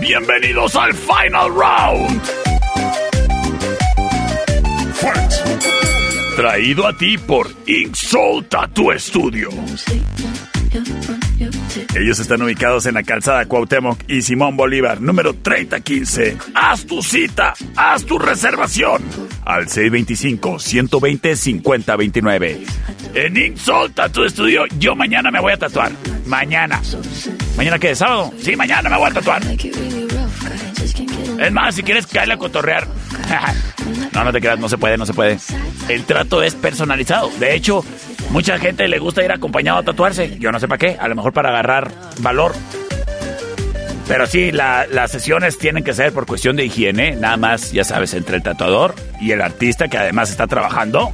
Bienvenidos al Final Round. Traído a ti por Ink Soul Tattoo Studio. Ellos están ubicados en la calzada Cuauhtémoc y Simón Bolívar, número 3015. Haz tu cita, haz tu reservación al 625-120-5029. En Ink Soul Tattoo Studio, yo mañana me voy a tatuar. Mañana. ¿Mañana qué? ¿Sábado? Sí, mañana me voy a tatuar. Es más, si quieres caerle a cotorrear. no, no te creas, no se puede, no se puede. El trato es personalizado. De hecho, mucha gente le gusta ir acompañado a tatuarse. Yo no sé para qué, a lo mejor para agarrar valor. Pero sí, la- las sesiones tienen que ser por cuestión de higiene, nada más, ya sabes, entre el tatuador y el artista que además está trabajando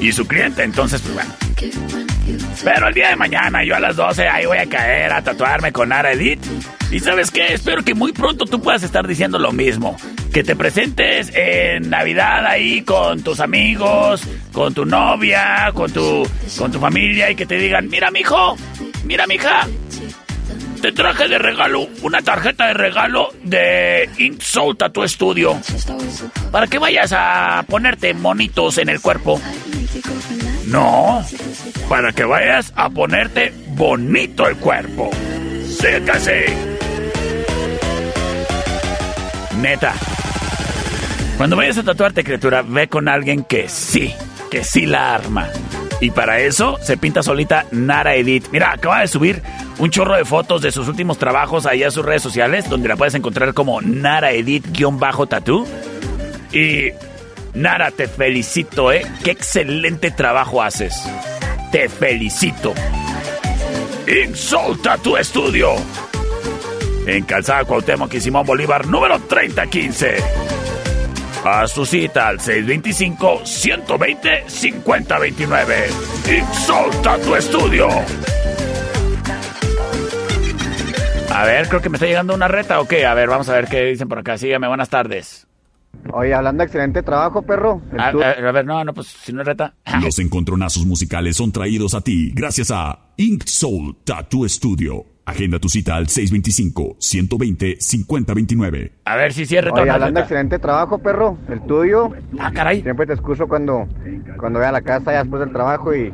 y su cliente. Entonces, pues bueno. Pero el día de mañana, yo a las 12, ahí voy a caer a tatuarme con Ara Edith. Y sabes qué, espero que muy pronto tú puedas estar diciendo lo mismo. Que te presentes en Navidad ahí con tus amigos, con tu novia, con tu, con tu familia y que te digan, mira mijo, mira mija, te traje de regalo una tarjeta de regalo de Ink Soul Tattoo Studio. Para que vayas a ponerte monitos en el cuerpo. No, para que vayas a ponerte bonito el cuerpo. Sí, sí. Neta. Cuando vayas a tatuarte, criatura, ve con alguien que sí, que sí la arma. Y para eso se pinta solita Nara Edit. Mira, acaba de subir un chorro de fotos de sus últimos trabajos ahí a sus redes sociales, donde la puedes encontrar como Nara Edit-Tattoo. Y Nara, te felicito, ¿eh? Qué excelente trabajo haces. Te felicito. Insulta tu estudio. En Calzada Cuauhtémoc y Simón Bolívar, número 3015. A su cita al 625-120-5029. Insulta tu estudio. A ver, creo que me está llegando una reta o qué. A ver, vamos a ver qué dicen por acá. Sígame, buenas tardes. Oye, hablando de excelente trabajo, perro. el A, tu- a- a ver, no, no, pues si no es reta. Los encontronazos musicales son traídos a ti gracias a Ink Soul Tattoo Studio. Agenda tu cita al 625-120-5029. A ver si cierra Oye, hablando de excelente trabajo, perro. El tuyo. Ah, caray. Siempre te escucho cuando, cuando voy a la casa ya después del trabajo y,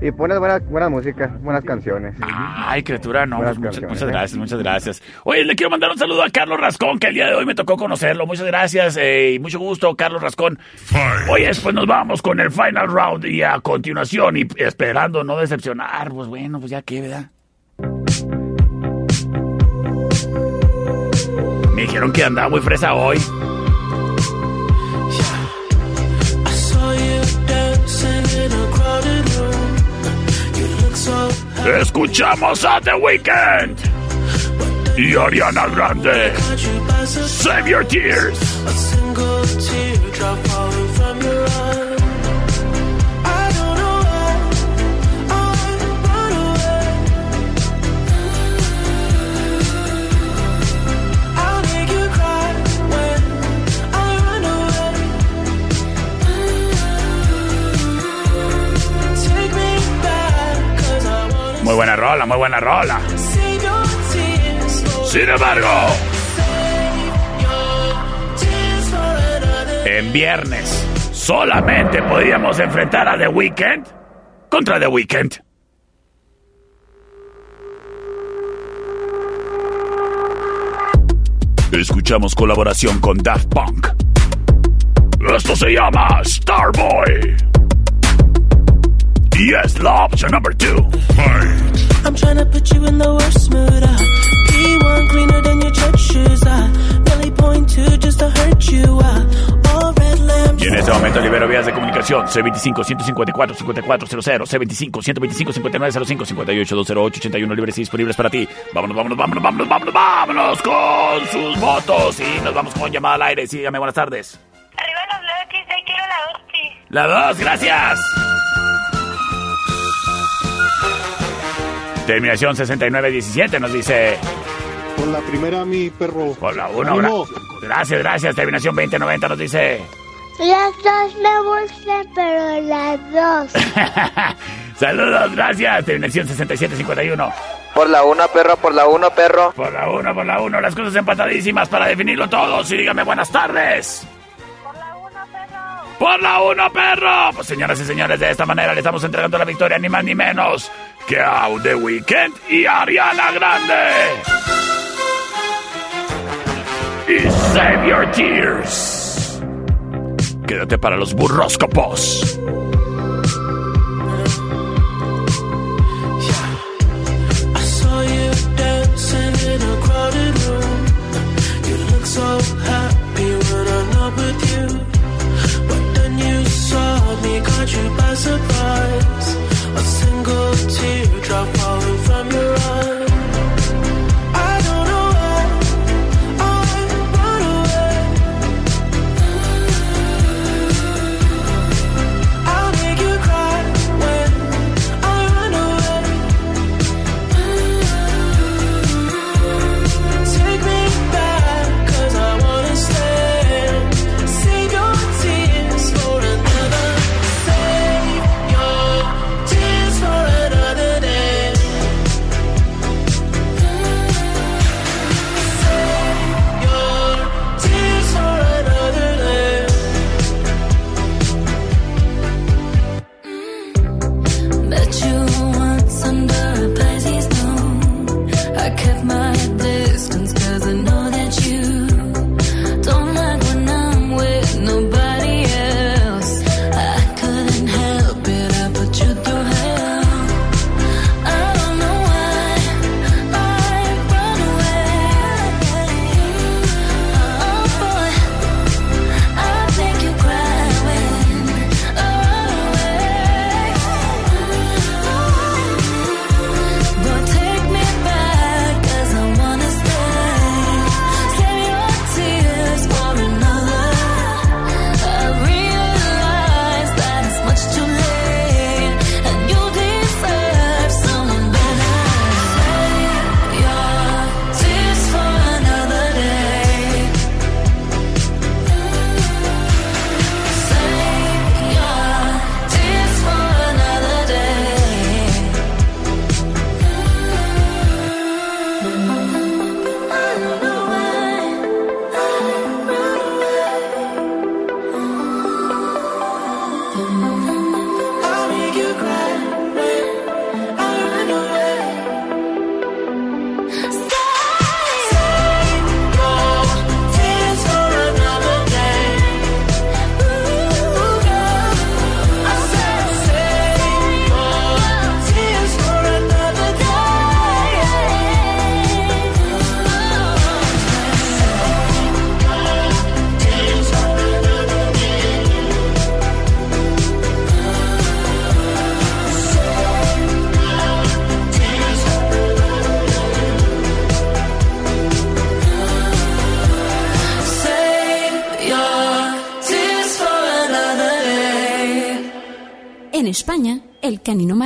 y pones buena, buena música, buenas canciones. Ay, criatura, no, pues, muchas, muchas ¿eh? gracias, muchas gracias. Oye, le quiero mandar un saludo a Carlos Rascón, que el día de hoy me tocó conocerlo. Muchas gracias eh, y mucho gusto, Carlos Rascón. Oye, pues nos vamos con el final round y a continuación, y esperando no decepcionar, pues bueno, pues ya qué, ¿verdad? Me dijeron que andaba muy fresa hoy. Escuchamos a The Weeknd y Ariana Grande. Save your tears. Muy buena rola, muy buena rola. Sin embargo, en viernes solamente podíamos enfrentar a The Weeknd contra The Weeknd. Escuchamos colaboración con Daft Punk. Esto se llama Starboy. Y es la opción number two. I'm trying to put you in the worst mood. Uh, P1 cleaner than your church shoes. Uh, really point to just to hurt you. Uh, all red lamps. Y en este momento libero vías de comunicación C25-154-5400, C25-125-5905, 58-208-81 libres y disponibles para ti. Vámonos, vámonos, vámonos, vámonos, vámonos, vámonos con sus votos. Y nos vamos con llamada al aire. Sígame, buenas tardes. Arriba los Loquis, te quiero la hostia. La dos, gracias. Terminación 6917 nos dice... Por la primera, mi perro. Por la uno, Ánimo. Gracias, gracias. Terminación 2090 nos dice. Las dos me gustan, pero las dos. Saludos, gracias. Terminación 6751. Por la una, perro, por la uno, perro. Por la uno, por la uno. Las cosas empatadísimas para definirlo todo. Sí, dígame buenas tardes. Por la uno, perro. Pues señoras y señores, de esta manera le estamos entregando la victoria ni más ni menos a The Weeknd y Ariana Grande. Y Save Your Tears. Quédate para los burroscopos. Caught you by surprise. Single teardrop falling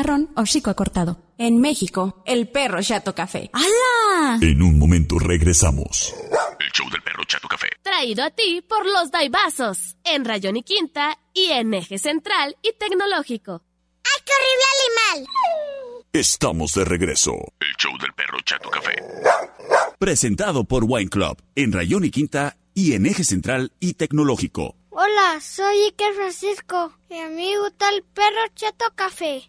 marrón hocico acortado. En México, el perro chato café. ¡Hala! En un momento regresamos. El show del perro Chato Café. Traído a ti por los Daibazos, en Rayón y Quinta y en Eje Central y Tecnológico. ¡Ay, qué horrible animal! Estamos de regreso. El show del perro Chato Café. Presentado por Wine Club, en Rayón y Quinta y en Eje Central y Tecnológico. Hola, soy Iker Francisco y a mí me gusta el perro chato café.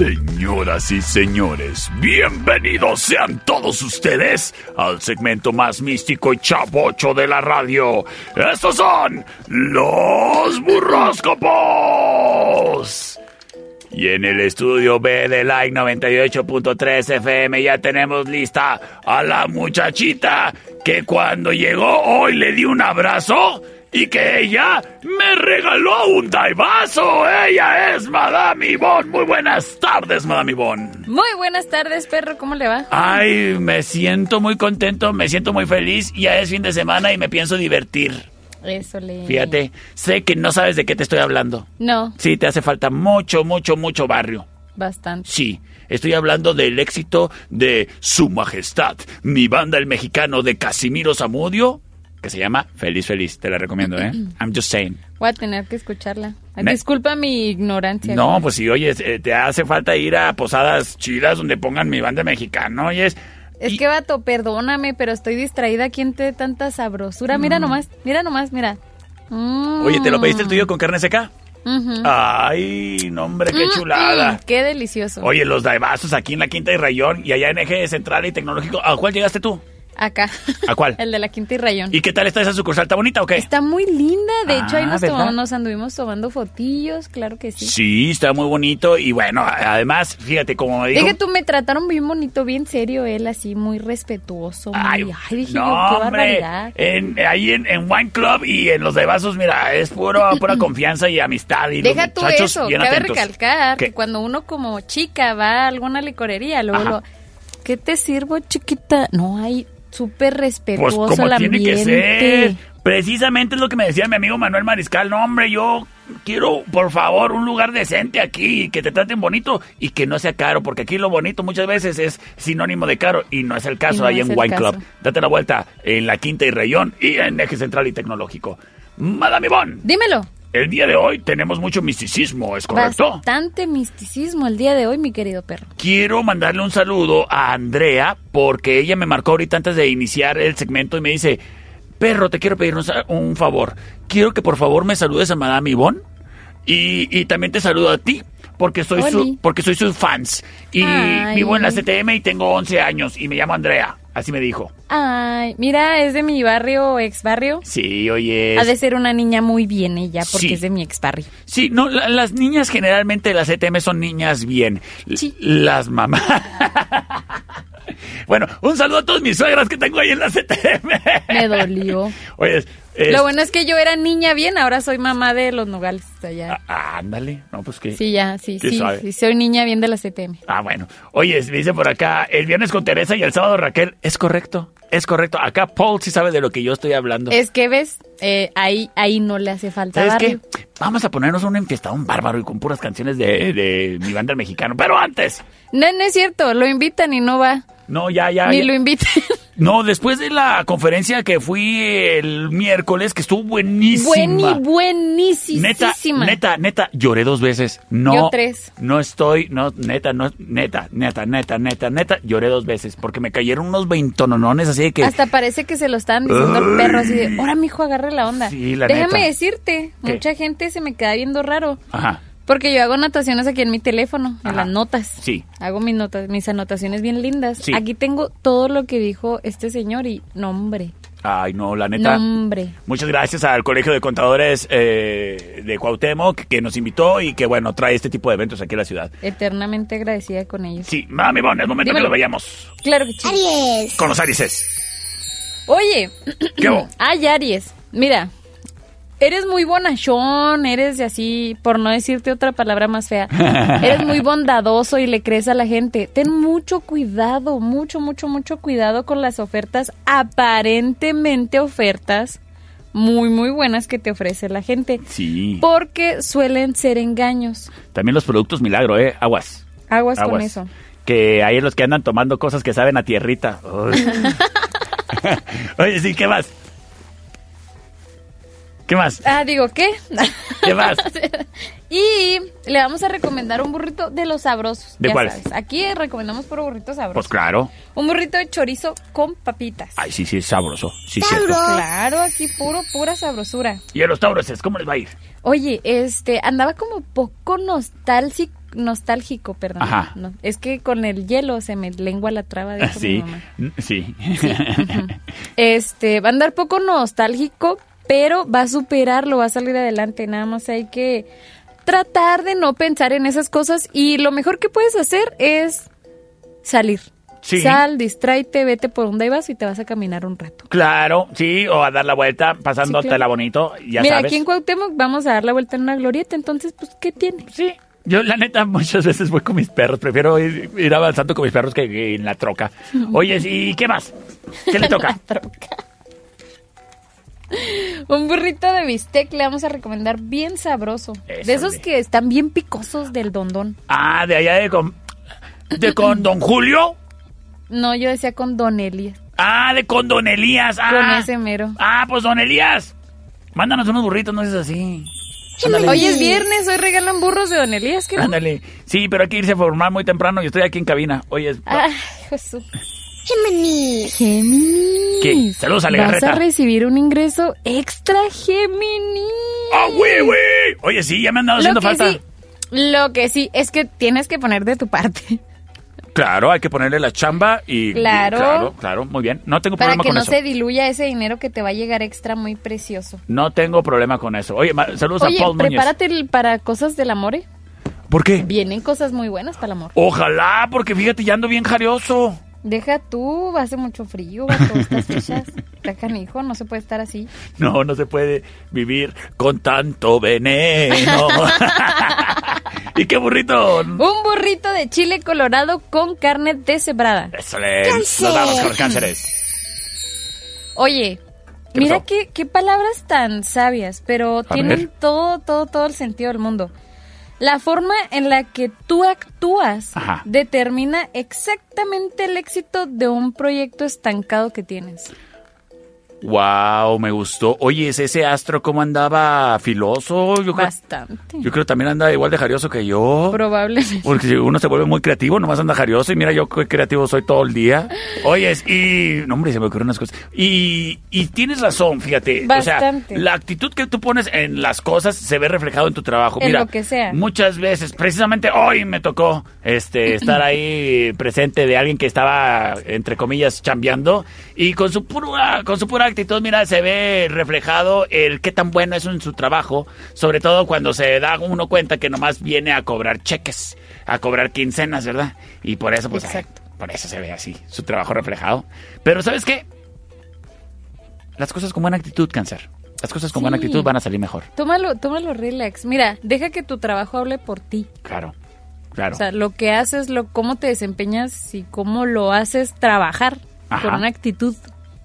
Señoras y señores, bienvenidos sean todos ustedes al segmento más místico y chabocho de la radio. Estos son los burroscopos. Y en el estudio B de Like 98.3 FM ya tenemos lista a la muchachita que cuando llegó hoy le di un abrazo y que ella me regaló un taibazo. Ella es Madame Ivonne. Muy buenas tardes, Madame Ivonne. Muy buenas tardes, perro. ¿Cómo le va? Ay, me siento muy contento, me siento muy feliz. Ya es fin de semana y me pienso divertir. Eso le. Fíjate, sé que no sabes de qué te estoy hablando. No. Sí, te hace falta mucho, mucho, mucho barrio. Bastante. Sí, estoy hablando del éxito de Su Majestad, mi banda el mexicano de Casimiro Zamudio, que se llama Feliz Feliz. Te la recomiendo, ¿eh? I'm just saying. Voy a tener que escucharla. Me- Disculpa mi ignorancia. No, pues sí, oye, eh, te hace falta ir a posadas chidas donde pongan mi banda mexicano, oyes. Es que, vato, perdóname, pero estoy distraída. ¿Quién te dé tanta sabrosura? Mira Mm. nomás, mira nomás, mira. Mm. Oye, ¿te lo pediste el tuyo con carne seca? Ay, no, hombre, qué Mm, chulada. mm, qué delicioso. Oye, los daibazos aquí en la Quinta y Rayón y allá en Eje Central y Tecnológico. ¿A cuál llegaste tú? Acá. ¿A cuál? El de la Quinta y Rayón. ¿Y qué tal está esa sucursal? ¿Está bonita o qué? Está muy linda. De hecho, ahí Ah, nos, ¿verdad? tomamos- nos anduvimos tomando fotillos, claro que sí. Sí, está muy bonito y bueno, además, fíjate, como me dijo... Dije, tú me trataron bien bonito, bien serio, él así, muy respetuoso. Muy, ay, dije No, yo, qué hombre, barbaridad. en, ahí en, en Wine Club y en los de vasos, mira, es puro, pura confianza y amistad. Y Deja los tú muchachos eso, bien cabe atentos. recalcar ¿Qué? que cuando uno como chica va a alguna licorería, luego lo, ¿qué te sirvo, chiquita? No hay súper Pues respetuoso como el tiene ambiente. que ser. Precisamente es lo que me decía mi amigo Manuel Mariscal. No, hombre, yo quiero, por favor, un lugar decente aquí, que te traten bonito y que no sea caro, porque aquí lo bonito muchas veces es sinónimo de caro y no es el caso no ahí en caso. Club. Date la vuelta en la Quinta y Rayón y en Eje Central y Tecnológico. Madame Ivonne, Dímelo. El día de hoy tenemos mucho misticismo, ¿es correcto? Bastante misticismo el día de hoy, mi querido perro. Quiero mandarle un saludo a Andrea porque ella me marcó ahorita antes de iniciar el segmento y me dice, perro, te quiero pedir un, favor. Quiero que por favor me saludes a Madame Ivonne y, y también te saludo a ti porque soy Oli. su porque soy sus fans y Ay. vivo en la CTM y tengo 11 años y me llamo Andrea. Así me dijo. Ay, mira, es de mi barrio, ex barrio. Sí, oye. Ha de ser una niña muy bien ella, porque Sí. es de mi ex barrio. Sí, no, la- las niñas generalmente de la CTM son niñas bien. L- Las mamás. bueno, un saludo a todas mis suegras que tengo ahí en la CTM. Me dolió. Oye, es- Lo bueno es que yo era niña bien, ahora soy mamá de los nogales. o sea, ya. Ah, ándale, no, pues que. Sí, ya, sí, sí, sí, soy niña bien de la CTM. Ah, bueno. Oye, me dice por acá, el viernes con Teresa y el sábado Raquel. Es correcto, es correcto. Acá Paul sí sabe de lo que yo estoy hablando. Es que ves, Eh, ahí, ahí no le hace falta ¿Sabes barrio. qué? Vamos a ponernos un enfiestadón bárbaro y con puras canciones de, de mi banda mexicano. Pero antes, No, no es cierto, lo invitan y no va. No, ya, ya. Ni ya. lo invitan. No, después de la conferencia que fui el miércoles, que estuvo buenísima. Bueni, buenísima. Neta, neta, neta, lloré dos veces. No, Yo tres. No estoy, no, neta, no, neta, neta, neta, neta, neta, lloré dos veces porque me cayeron unos veintononones así de que. Hasta parece que se lo estaban diciendo al perro así de, ahora mijo, agarre la onda. Sí, la Déjame neta. decirte, ¿Qué? mucha gente se me queda viendo raro. Ajá, Porque yo hago anotaciones aquí en mi teléfono, en las notas. sí. Hago mis notas, mis anotaciones bien lindas. Sí. Aquí tengo todo lo que dijo este señor y nombre, Ay, no, la neta. nombre. Muchas gracias al Colegio de Contadores eh, de Cuauhtémoc que nos invitó y que, bueno, trae este tipo de eventos aquí a la ciudad. Eternamente agradecida con ellos. Sí, mami, bon, es momento Dímelo. que lo vayamos. Claro que sí. Aries. Con los Arises. Oye. ¿Qué hubo? Ay, Aries. Mira. Eres muy bonachón, eres de así, por no decirte otra palabra más fea. Eres muy bondadoso y le crees a la gente. Ten mucho cuidado, mucho, mucho, mucho cuidado con las ofertas, aparentemente ofertas muy, muy buenas que te ofrece la gente. Sí. Porque suelen ser engaños. También los productos milagro, ¿eh? Aguas. Aguas, con eso. Que hay los que andan tomando cosas que saben a tierrita. Oye, sí, ¿qué más? ¿Qué más? Ah, digo, ¿qué? ¿Qué más? y le vamos a recomendar un burrito de los sabrosos. ¿De ya cuáles? sabes. Aquí recomendamos puro burrito sabroso. Pues claro. Un burrito de chorizo con papitas. Ay, sí, sí, es sabroso. Sí, cierto. Claro, aquí puro, pura sabrosura. ¿Y a los tauroses, cómo les va a ir? Oye, este, andaba como poco nostálgico, nostálgico, perdón. Ajá. No, es que con el hielo se me lengua la traba de Sí, sí. Este, va a andar poco nostálgico, pero va a superarlo, va a salir adelante. Nada más hay que tratar de no pensar en esas cosas y lo mejor que puedes hacer es salir. Sí. Sal, distráete, vete por donde vas y te vas a caminar un rato. Claro, sí, o a dar la vuelta, pasándotela Sí, claro. bonito, ya Mira, sabes. aquí en Cuauhtémoc vamos a dar la vuelta en una glorieta, entonces, pues, ¿qué tiene? Sí. Yo, la neta, muchas veces voy con mis perros. Prefiero ir, ir avanzando con mis perros que, que en la troca. Oye, ¿y qué más? ¿Qué le toca? Un burrito de bistec le vamos a recomendar bien sabroso. Eso, de esos que están bien picosos del dondón. Ah, de allá de con... ¿De con Don Julio? No, yo decía con Don Elias. Ah, de con Don Elías. Ah, Con ese mero. Ah, pues Don Elías. Mándanos unos burritos, no es así. Hoy es viernes, hoy regalan burros de Don Elías. Ándale. Sí, pero hay que irse a formar muy temprano. Yo estoy aquí en cabina. Oye, Ay, Jesús. Géminis. Géminis. ¿Qué? Saludos a Vas Legarreta. a recibir un ingreso extra Géminis. ¡Ah, güey, güey! Oye, sí, ya me han dado haciendo Lo que falta. sí, lo que sí es que tienes que poner de tu parte Claro, hay que ponerle la chamba y... Claro. Claro, claro, muy bien. No tengo para problema que con no eso. se diluya ese dinero que te va a llegar extra muy precioso. No tengo problema con eso. Oye, saludos Oye, a Paul prepárate para cosas del amor. ¿eh? ¿Por qué? Vienen cosas muy buenas para el amor. Ojalá, porque fíjate, ya ando bien jarioso. Deja tú, hace mucho frío, vato, estas fechas. Está canijo, no se puede estar así. No, no se puede vivir con tanto veneno. ¿Y qué burrito? Un burrito de chile colorado con carne deshebrada. Eso. Nos vamos con los cánceres. Oye, ¿Qué mira qué, qué palabras tan sabias, pero tienen ver. todo, todo, todo el sentido del mundo. La forma en la que tú actúas Ajá. determina exactamente el éxito de un proyecto estancado que tienes. Wow, me gustó. Oye, ¿es ese astro cómo andaba filoso? Yo creo, Bastante. yo creo también anda igual de jarioso que yo. Probablemente. Porque si uno se vuelve muy creativo, nomás anda jarioso. Y mira, yo qué creativo soy todo el día. Oyes, y. No, hombre, se me ocurren unas cosas. Y, y tienes razón, fíjate. Bastante. O sea, la actitud que tú pones en las cosas se ve reflejado en tu trabajo. En mira, lo que sea. Muchas veces, precisamente hoy me tocó este estar ahí presente de alguien que estaba, entre comillas, chambeando. Y con su pura, con su pura actitud, mira, se ve reflejado el qué tan bueno es en su trabajo. Sobre todo cuando se da uno cuenta que nomás viene a cobrar cheques, a cobrar quincenas, ¿verdad? Y por eso, pues, ay, por eso se ve así, su trabajo reflejado. Pero, ¿sabes qué? Las cosas con buena actitud, cáncer. Las cosas con buena actitud van a salir mejor. Tómalo, tómalo relax. Mira, deja que tu trabajo hable por ti. Claro, claro. O sea, lo que haces, lo, cómo te desempeñas y cómo lo haces trabajar Ajá. con una actitud.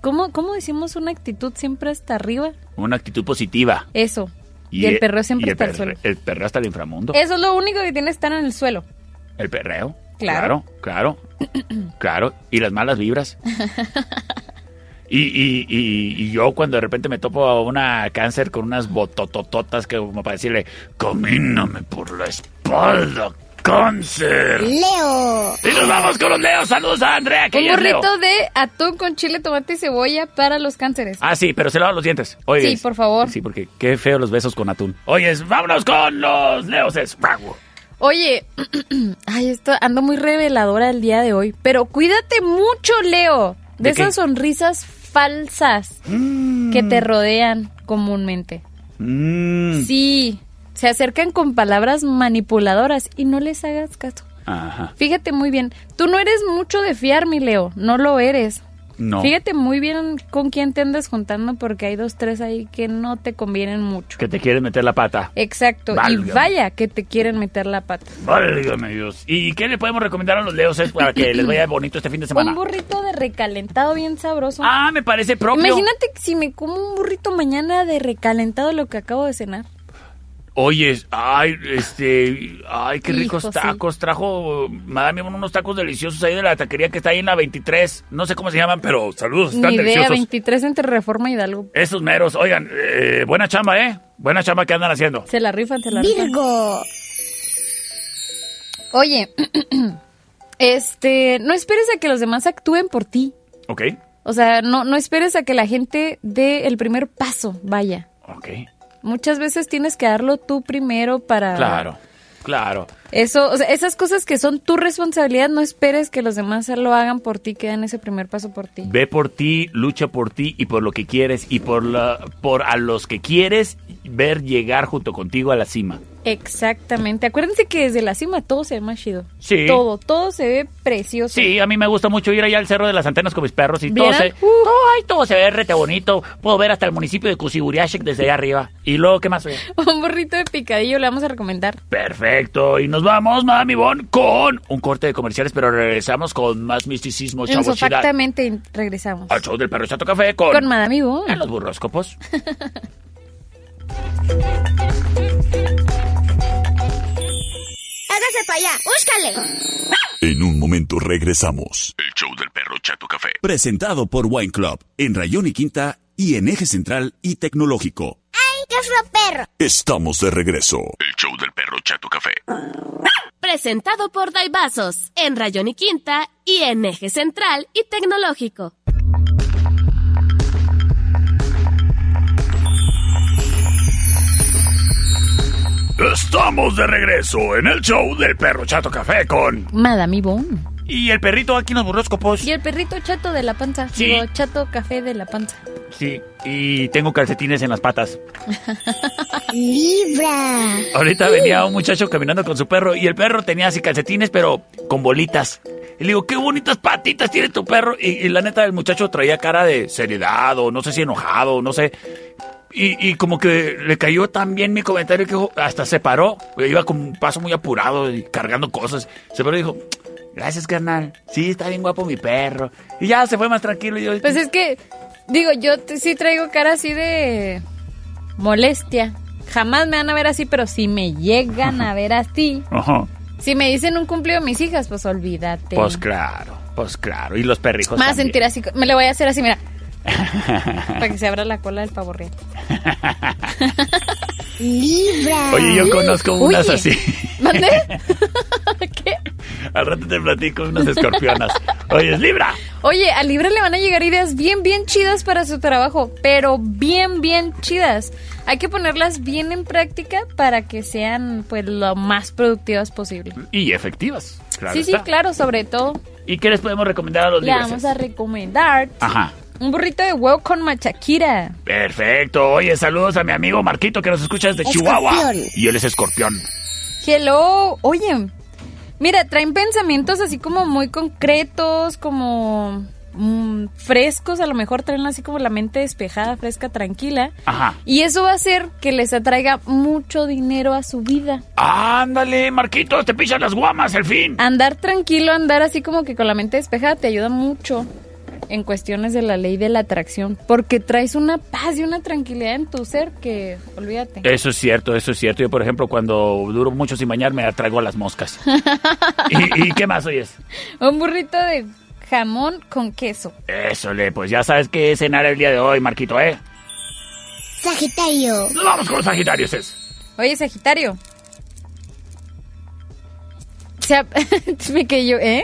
¿Cómo, ¿Cómo decimos una actitud siempre hasta arriba? Una actitud positiva. Eso. Y, el perreo siempre el está al perre- suelo. El perreo hasta el inframundo. Eso es lo único que tiene estar en el suelo. El perreo. Claro. Claro, claro. claro. Y las malas vibras. Y, y, y, y yo cuando de repente me topo a una cáncer con unas bototototas que como para decirle, camíname por la espalda, cáncer. Leo. Y nos vamos con los leos. Saludos a Andrea, que Un Leo. burrito de atún con chile, tomate y cebolla para los cánceres. Ah, sí, pero se lavan los dientes. Oye, Sí, por favor. Sí, porque qué feo los besos con atún. Oyes, vámonos con los leos. Es bravo. Oye, ay, esto ando muy reveladora el día de hoy, pero cuídate mucho, Leo, de, ¿De qué? esas sonrisas falsas que te rodean comúnmente. Mm. Sí, se acercan con palabras manipuladoras y no les hagas caso. Ajá. Fíjate muy bien, tú no eres mucho de fiar, mi Leo, no lo eres. No. Fíjate muy bien con quién te andas juntando porque hay dos, tres ahí que no te convienen mucho. Que te quieren meter la pata. Exacto, y vaya que te quieren meter la pata. Válgame Dios. ¿Y qué le podemos recomendar a los leos es para que les vaya bonito este fin de semana? Un burrito de recalentado bien sabroso. Ah, me parece propio. Imagínate si me como un burrito mañana de recalentado lo que acabo de cenar. Oye, ay, este, ay, qué ricos Hijo, sí. tacos. Trajo Madame unos tacos deliciosos ahí de la taquería que está ahí en la 23. No sé cómo se llaman, pero saludos, están Ni idea, deliciosos. 23 entre Reforma y Hidalgo. Esos meros, oigan, eh, buena chamba, ¿eh? Buena chamba que andan haciendo. Se la rifan, se la rifan. Oye, este, no esperes a que los demás actúen por ti. Ok, O sea, no, no esperes a que la gente dé el primer paso, vaya. ok. Muchas veces tienes que darlo tú primero para... Claro, claro. Eso, o sea, esas cosas que son tu responsabilidad, no esperes que los demás lo hagan por ti, que den ese primer paso por ti. Ve por ti, lucha por ti y por lo que quieres y por la, por a los que quieres ver llegar junto contigo a la cima. Exactamente. Acuérdense que desde la cima todo se ve más chido. Sí. Todo, todo se ve precioso. Sí, a mí me gusta mucho ir allá al Cerro de las Antenas con mis perros y todo se, todo, ay, todo se ve rete bonito. Puedo ver hasta el municipio de Cusiburiashek desde allá arriba. Y luego, ¿qué más? oye? Un burrito de picadillo le vamos a recomendar. Perfecto. Y nos vamos, Madame Ivonne, con un corte de comerciales, pero regresamos con más misticismo, chavos. Exactamente, regresamos. Al show del perro Chato Café con, Con Madame Ivonne. en los burroscopos. Hágase para allá, búscale. En un momento regresamos. El show del perro Chato Café. Presentado por Wine Club en Rayón y Quinta y en Eje Central y Tecnológico. ¡Ay, qué fue perro! Estamos de regreso. El show del perro Chato Café. Presentado por Daibazos, en Rayón y Quinta y en Eje Central y Tecnológico. Estamos de regreso en el show del perro Chato Café con... Madame Ivonne. Y el perrito aquí en los burroscopos. Y el perrito chato de la panza. Sí. Digo, chato café de la panza. Sí, y tengo calcetines en las patas. Libra. Ahorita venía un muchacho caminando con su perro y el perro tenía así calcetines, pero con bolitas. Y le digo, qué bonitas patitas tiene tu perro. Y, y la neta, el muchacho traía cara de seriedad o no sé si enojado, no sé. Y, y como que le cayó tan bien mi comentario que hasta se paró. Iba con un paso muy apurado y cargando cosas. Se paró y dijo, gracias, carnal. Sí, está bien guapo mi perro. Y ya se fue más tranquilo. Y yo, Pues es que, digo, yo sí traigo cara así de molestia. Jamás me van a ver así, pero si me llegan a ver así, Ajá. si me dicen un cumplido de mis hijas, pues olvídate. Pues claro, pues claro. Y los perrijos Me va a sentir así, me lo voy a hacer así, mira, para que se abra la cola del pavo real. Libra. Oye, yo conozco unas Oye. así. ¿Mande? Al rato te platico unas escorpionas. Oye, es Libra. Oye, a Libra le van a llegar ideas bien, bien chidas para su trabajo, pero bien, bien chidas. Hay que ponerlas bien en práctica para que sean, pues, lo más productivas posible. Y efectivas. Claro sí, sí, claro, sobre todo. ¿Y qué les podemos recomendar a los Le libres? vamos a recomendar Ajá. un burrito de huevo con machaquira. Perfecto. Oye, saludos a mi amigo Marquito que nos escucha desde Chihuahua. Escorpión. Y él es escorpión. Hello, oye, mira, traen pensamientos así como muy concretos, como mm, frescos, a lo mejor traen así como la mente despejada, fresca, tranquila. Ajá. Y eso va a hacer que les atraiga mucho dinero a su vida. Ándale, Marquito, te pichas las guamas, el fin. Andar tranquilo, andar así como que con la mente despejada te ayuda mucho en cuestiones de la ley de la atracción, porque traes una paz y una tranquilidad en tu ser que olvídate. Eso es cierto, eso es cierto. Yo, por ejemplo, cuando duro mucho sin bañar, me atraigo a las moscas. ¿Y, y qué más oyes? Un burrito de jamón con queso. Eso, le, pues ya sabes qué cenar el día de hoy, Marquito, ¿eh? Sagitario. Nos vamos con los Sagitarios, es. Oye, Sagitario. Se ha- me quedé yo, ¿eh?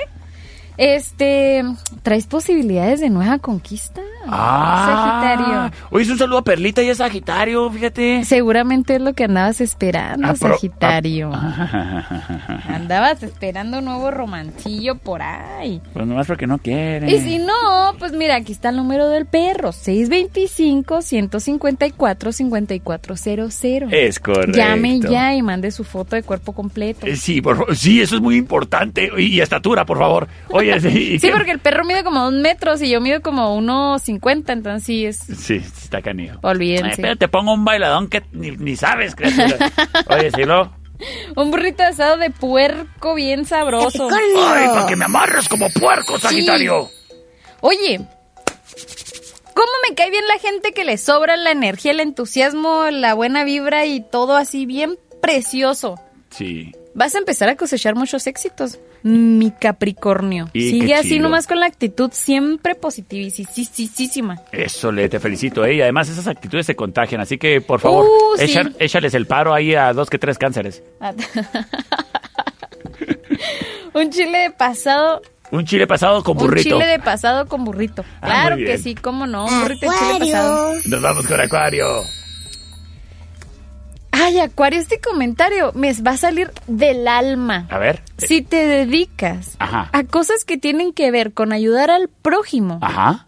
Este, ¿traes posibilidades de nueva conquista? Ah, Sagitario. Oye, un saludo a Perlita y a Sagitario, fíjate. Seguramente es lo que andabas esperando, Ah, pero- Sagitario. Andabas esperando un nuevo romancillo por ahí. Pues nomás porque no quiere. Y si no, pues mira, aquí está el número del perro, 625-154-5400. Es correcto. Llame ya y mande su foto de cuerpo completo. Eh, Sí, por favor. Sí, eso es muy importante. Y, y estatura, por favor. Oye, sí. ¿y Sí, qué- porque el perro mide como dos metros y yo mido como unos 50, entonces sí es... Sí, está canijo. Olvídense. Ay, pero te pongo un bailadón que ni, ni sabes, criatura. Oye, si no. Un burrito asado de puerco bien sabroso. Ay, para que me amarres como puerco, Sagitario. Oye, ¿cómo me cae bien la gente que le sobra la energía, el entusiasmo, la buena vibra y todo así bien precioso? Sí. Vas a empezar a cosechar muchos éxitos, mi Capricornio. Y Sigue así nomás con la actitud siempre positivísima. Eso, le te felicito, ¿eh? Y además esas actitudes se contagian, así que por favor, Uh, sí. échales el paro ahí a dos que tres cánceres. Un chile de pasado Un chile pasado con burrito. Un chile de pasado con burrito. Ah, Claro que sí, cómo no. Un burrito de chile pasado. Nos vamos con Acuario. Ay, Acuario, este comentario me va a salir del alma. A ver. Si te dedicas Ajá. a cosas que tienen que ver con ayudar al prójimo, Ajá.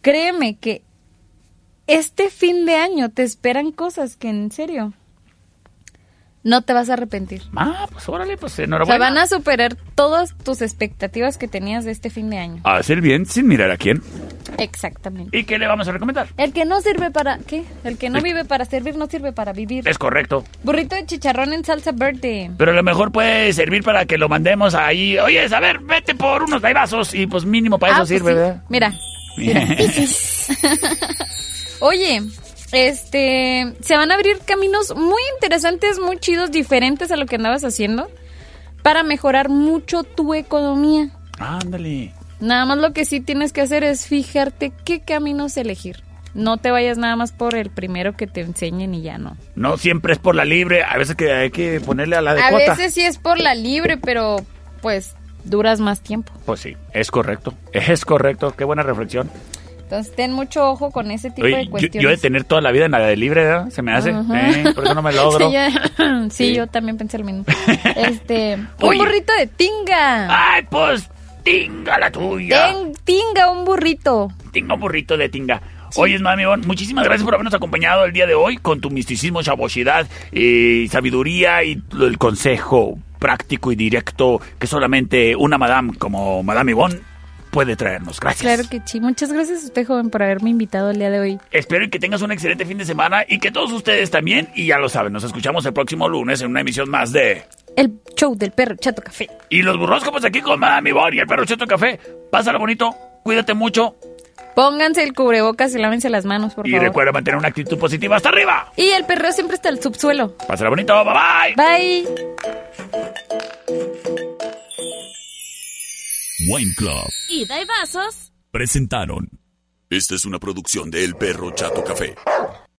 créeme que este fin de año te esperan cosas que en serio no te vas a arrepentir. Ah, pues órale, pues O sea, enhorabuena. van a superar todas tus expectativas que tenías de este fin de año. Hacer bien sin mirar a quién. Exactamente. ¿Y qué le vamos a recomendar? El que no sirve para... ¿Qué? El que no vive para servir no sirve para vivir. Es correcto. Burrito de chicharrón en salsa verde. Pero a lo mejor puede servir para que lo mandemos ahí. Oye, a ver, vete por unos vasos y pues mínimo para Ah, eso pues sirve, sí. ¿verdad? Mira. mira. Oye, este, se van a abrir caminos muy interesantes, muy chidos, diferentes a lo que andabas haciendo para mejorar mucho tu economía. Ándale. Nada más lo que sí tienes que hacer es fijarte qué caminos elegir. No te vayas nada más por el primero que te enseñen y ya no. No siempre es por la libre, a veces que hay que ponerle a la de A veces sí es por la libre, pero pues duras más tiempo. Pues sí, es correcto. Es correcto. Qué buena reflexión. Entonces ten mucho ojo con ese tipo Oye, de yo, cuestiones. yo de tener toda la vida en la de libre, ¿verdad? Se me hace. Ajá. Eh, por eso no me logro. Sí, sí, Sí. yo también pensé lo mismo. Este, un burrito de tinga. Ay, pues, tinga la tuya. Ten- tinga, un burrito. Tinga un burrito de tinga. Oye, mami, Ivonne, muchísimas gracias por habernos acompañado el día de hoy con tu misticismo, chavosidad, y sabiduría y el consejo práctico y directo que solamente una madame como Madame Ivonne puede traernos. Gracias. Claro que sí. Muchas gracias a usted, joven, por haberme invitado el día de hoy. Espero que tengas un excelente fin de semana y que todos ustedes también. Y ya lo saben, nos escuchamos el próximo lunes en una emisión más de... El show del perro Chato Café. Y los burroscopos aquí con Madame Ivonne y el perro Cheto Café. Pásalo bonito, cuídate mucho Pónganse el cubrebocas y lávense las manos, por y favor. recuerda mantener una actitud positiva hasta arriba. Y el perreo siempre está al subsuelo. Pásalo bonito, bye bye. Bye. Wine Club Ida y vasos. presentaron. Esta es una producción de El Perro Chato Café.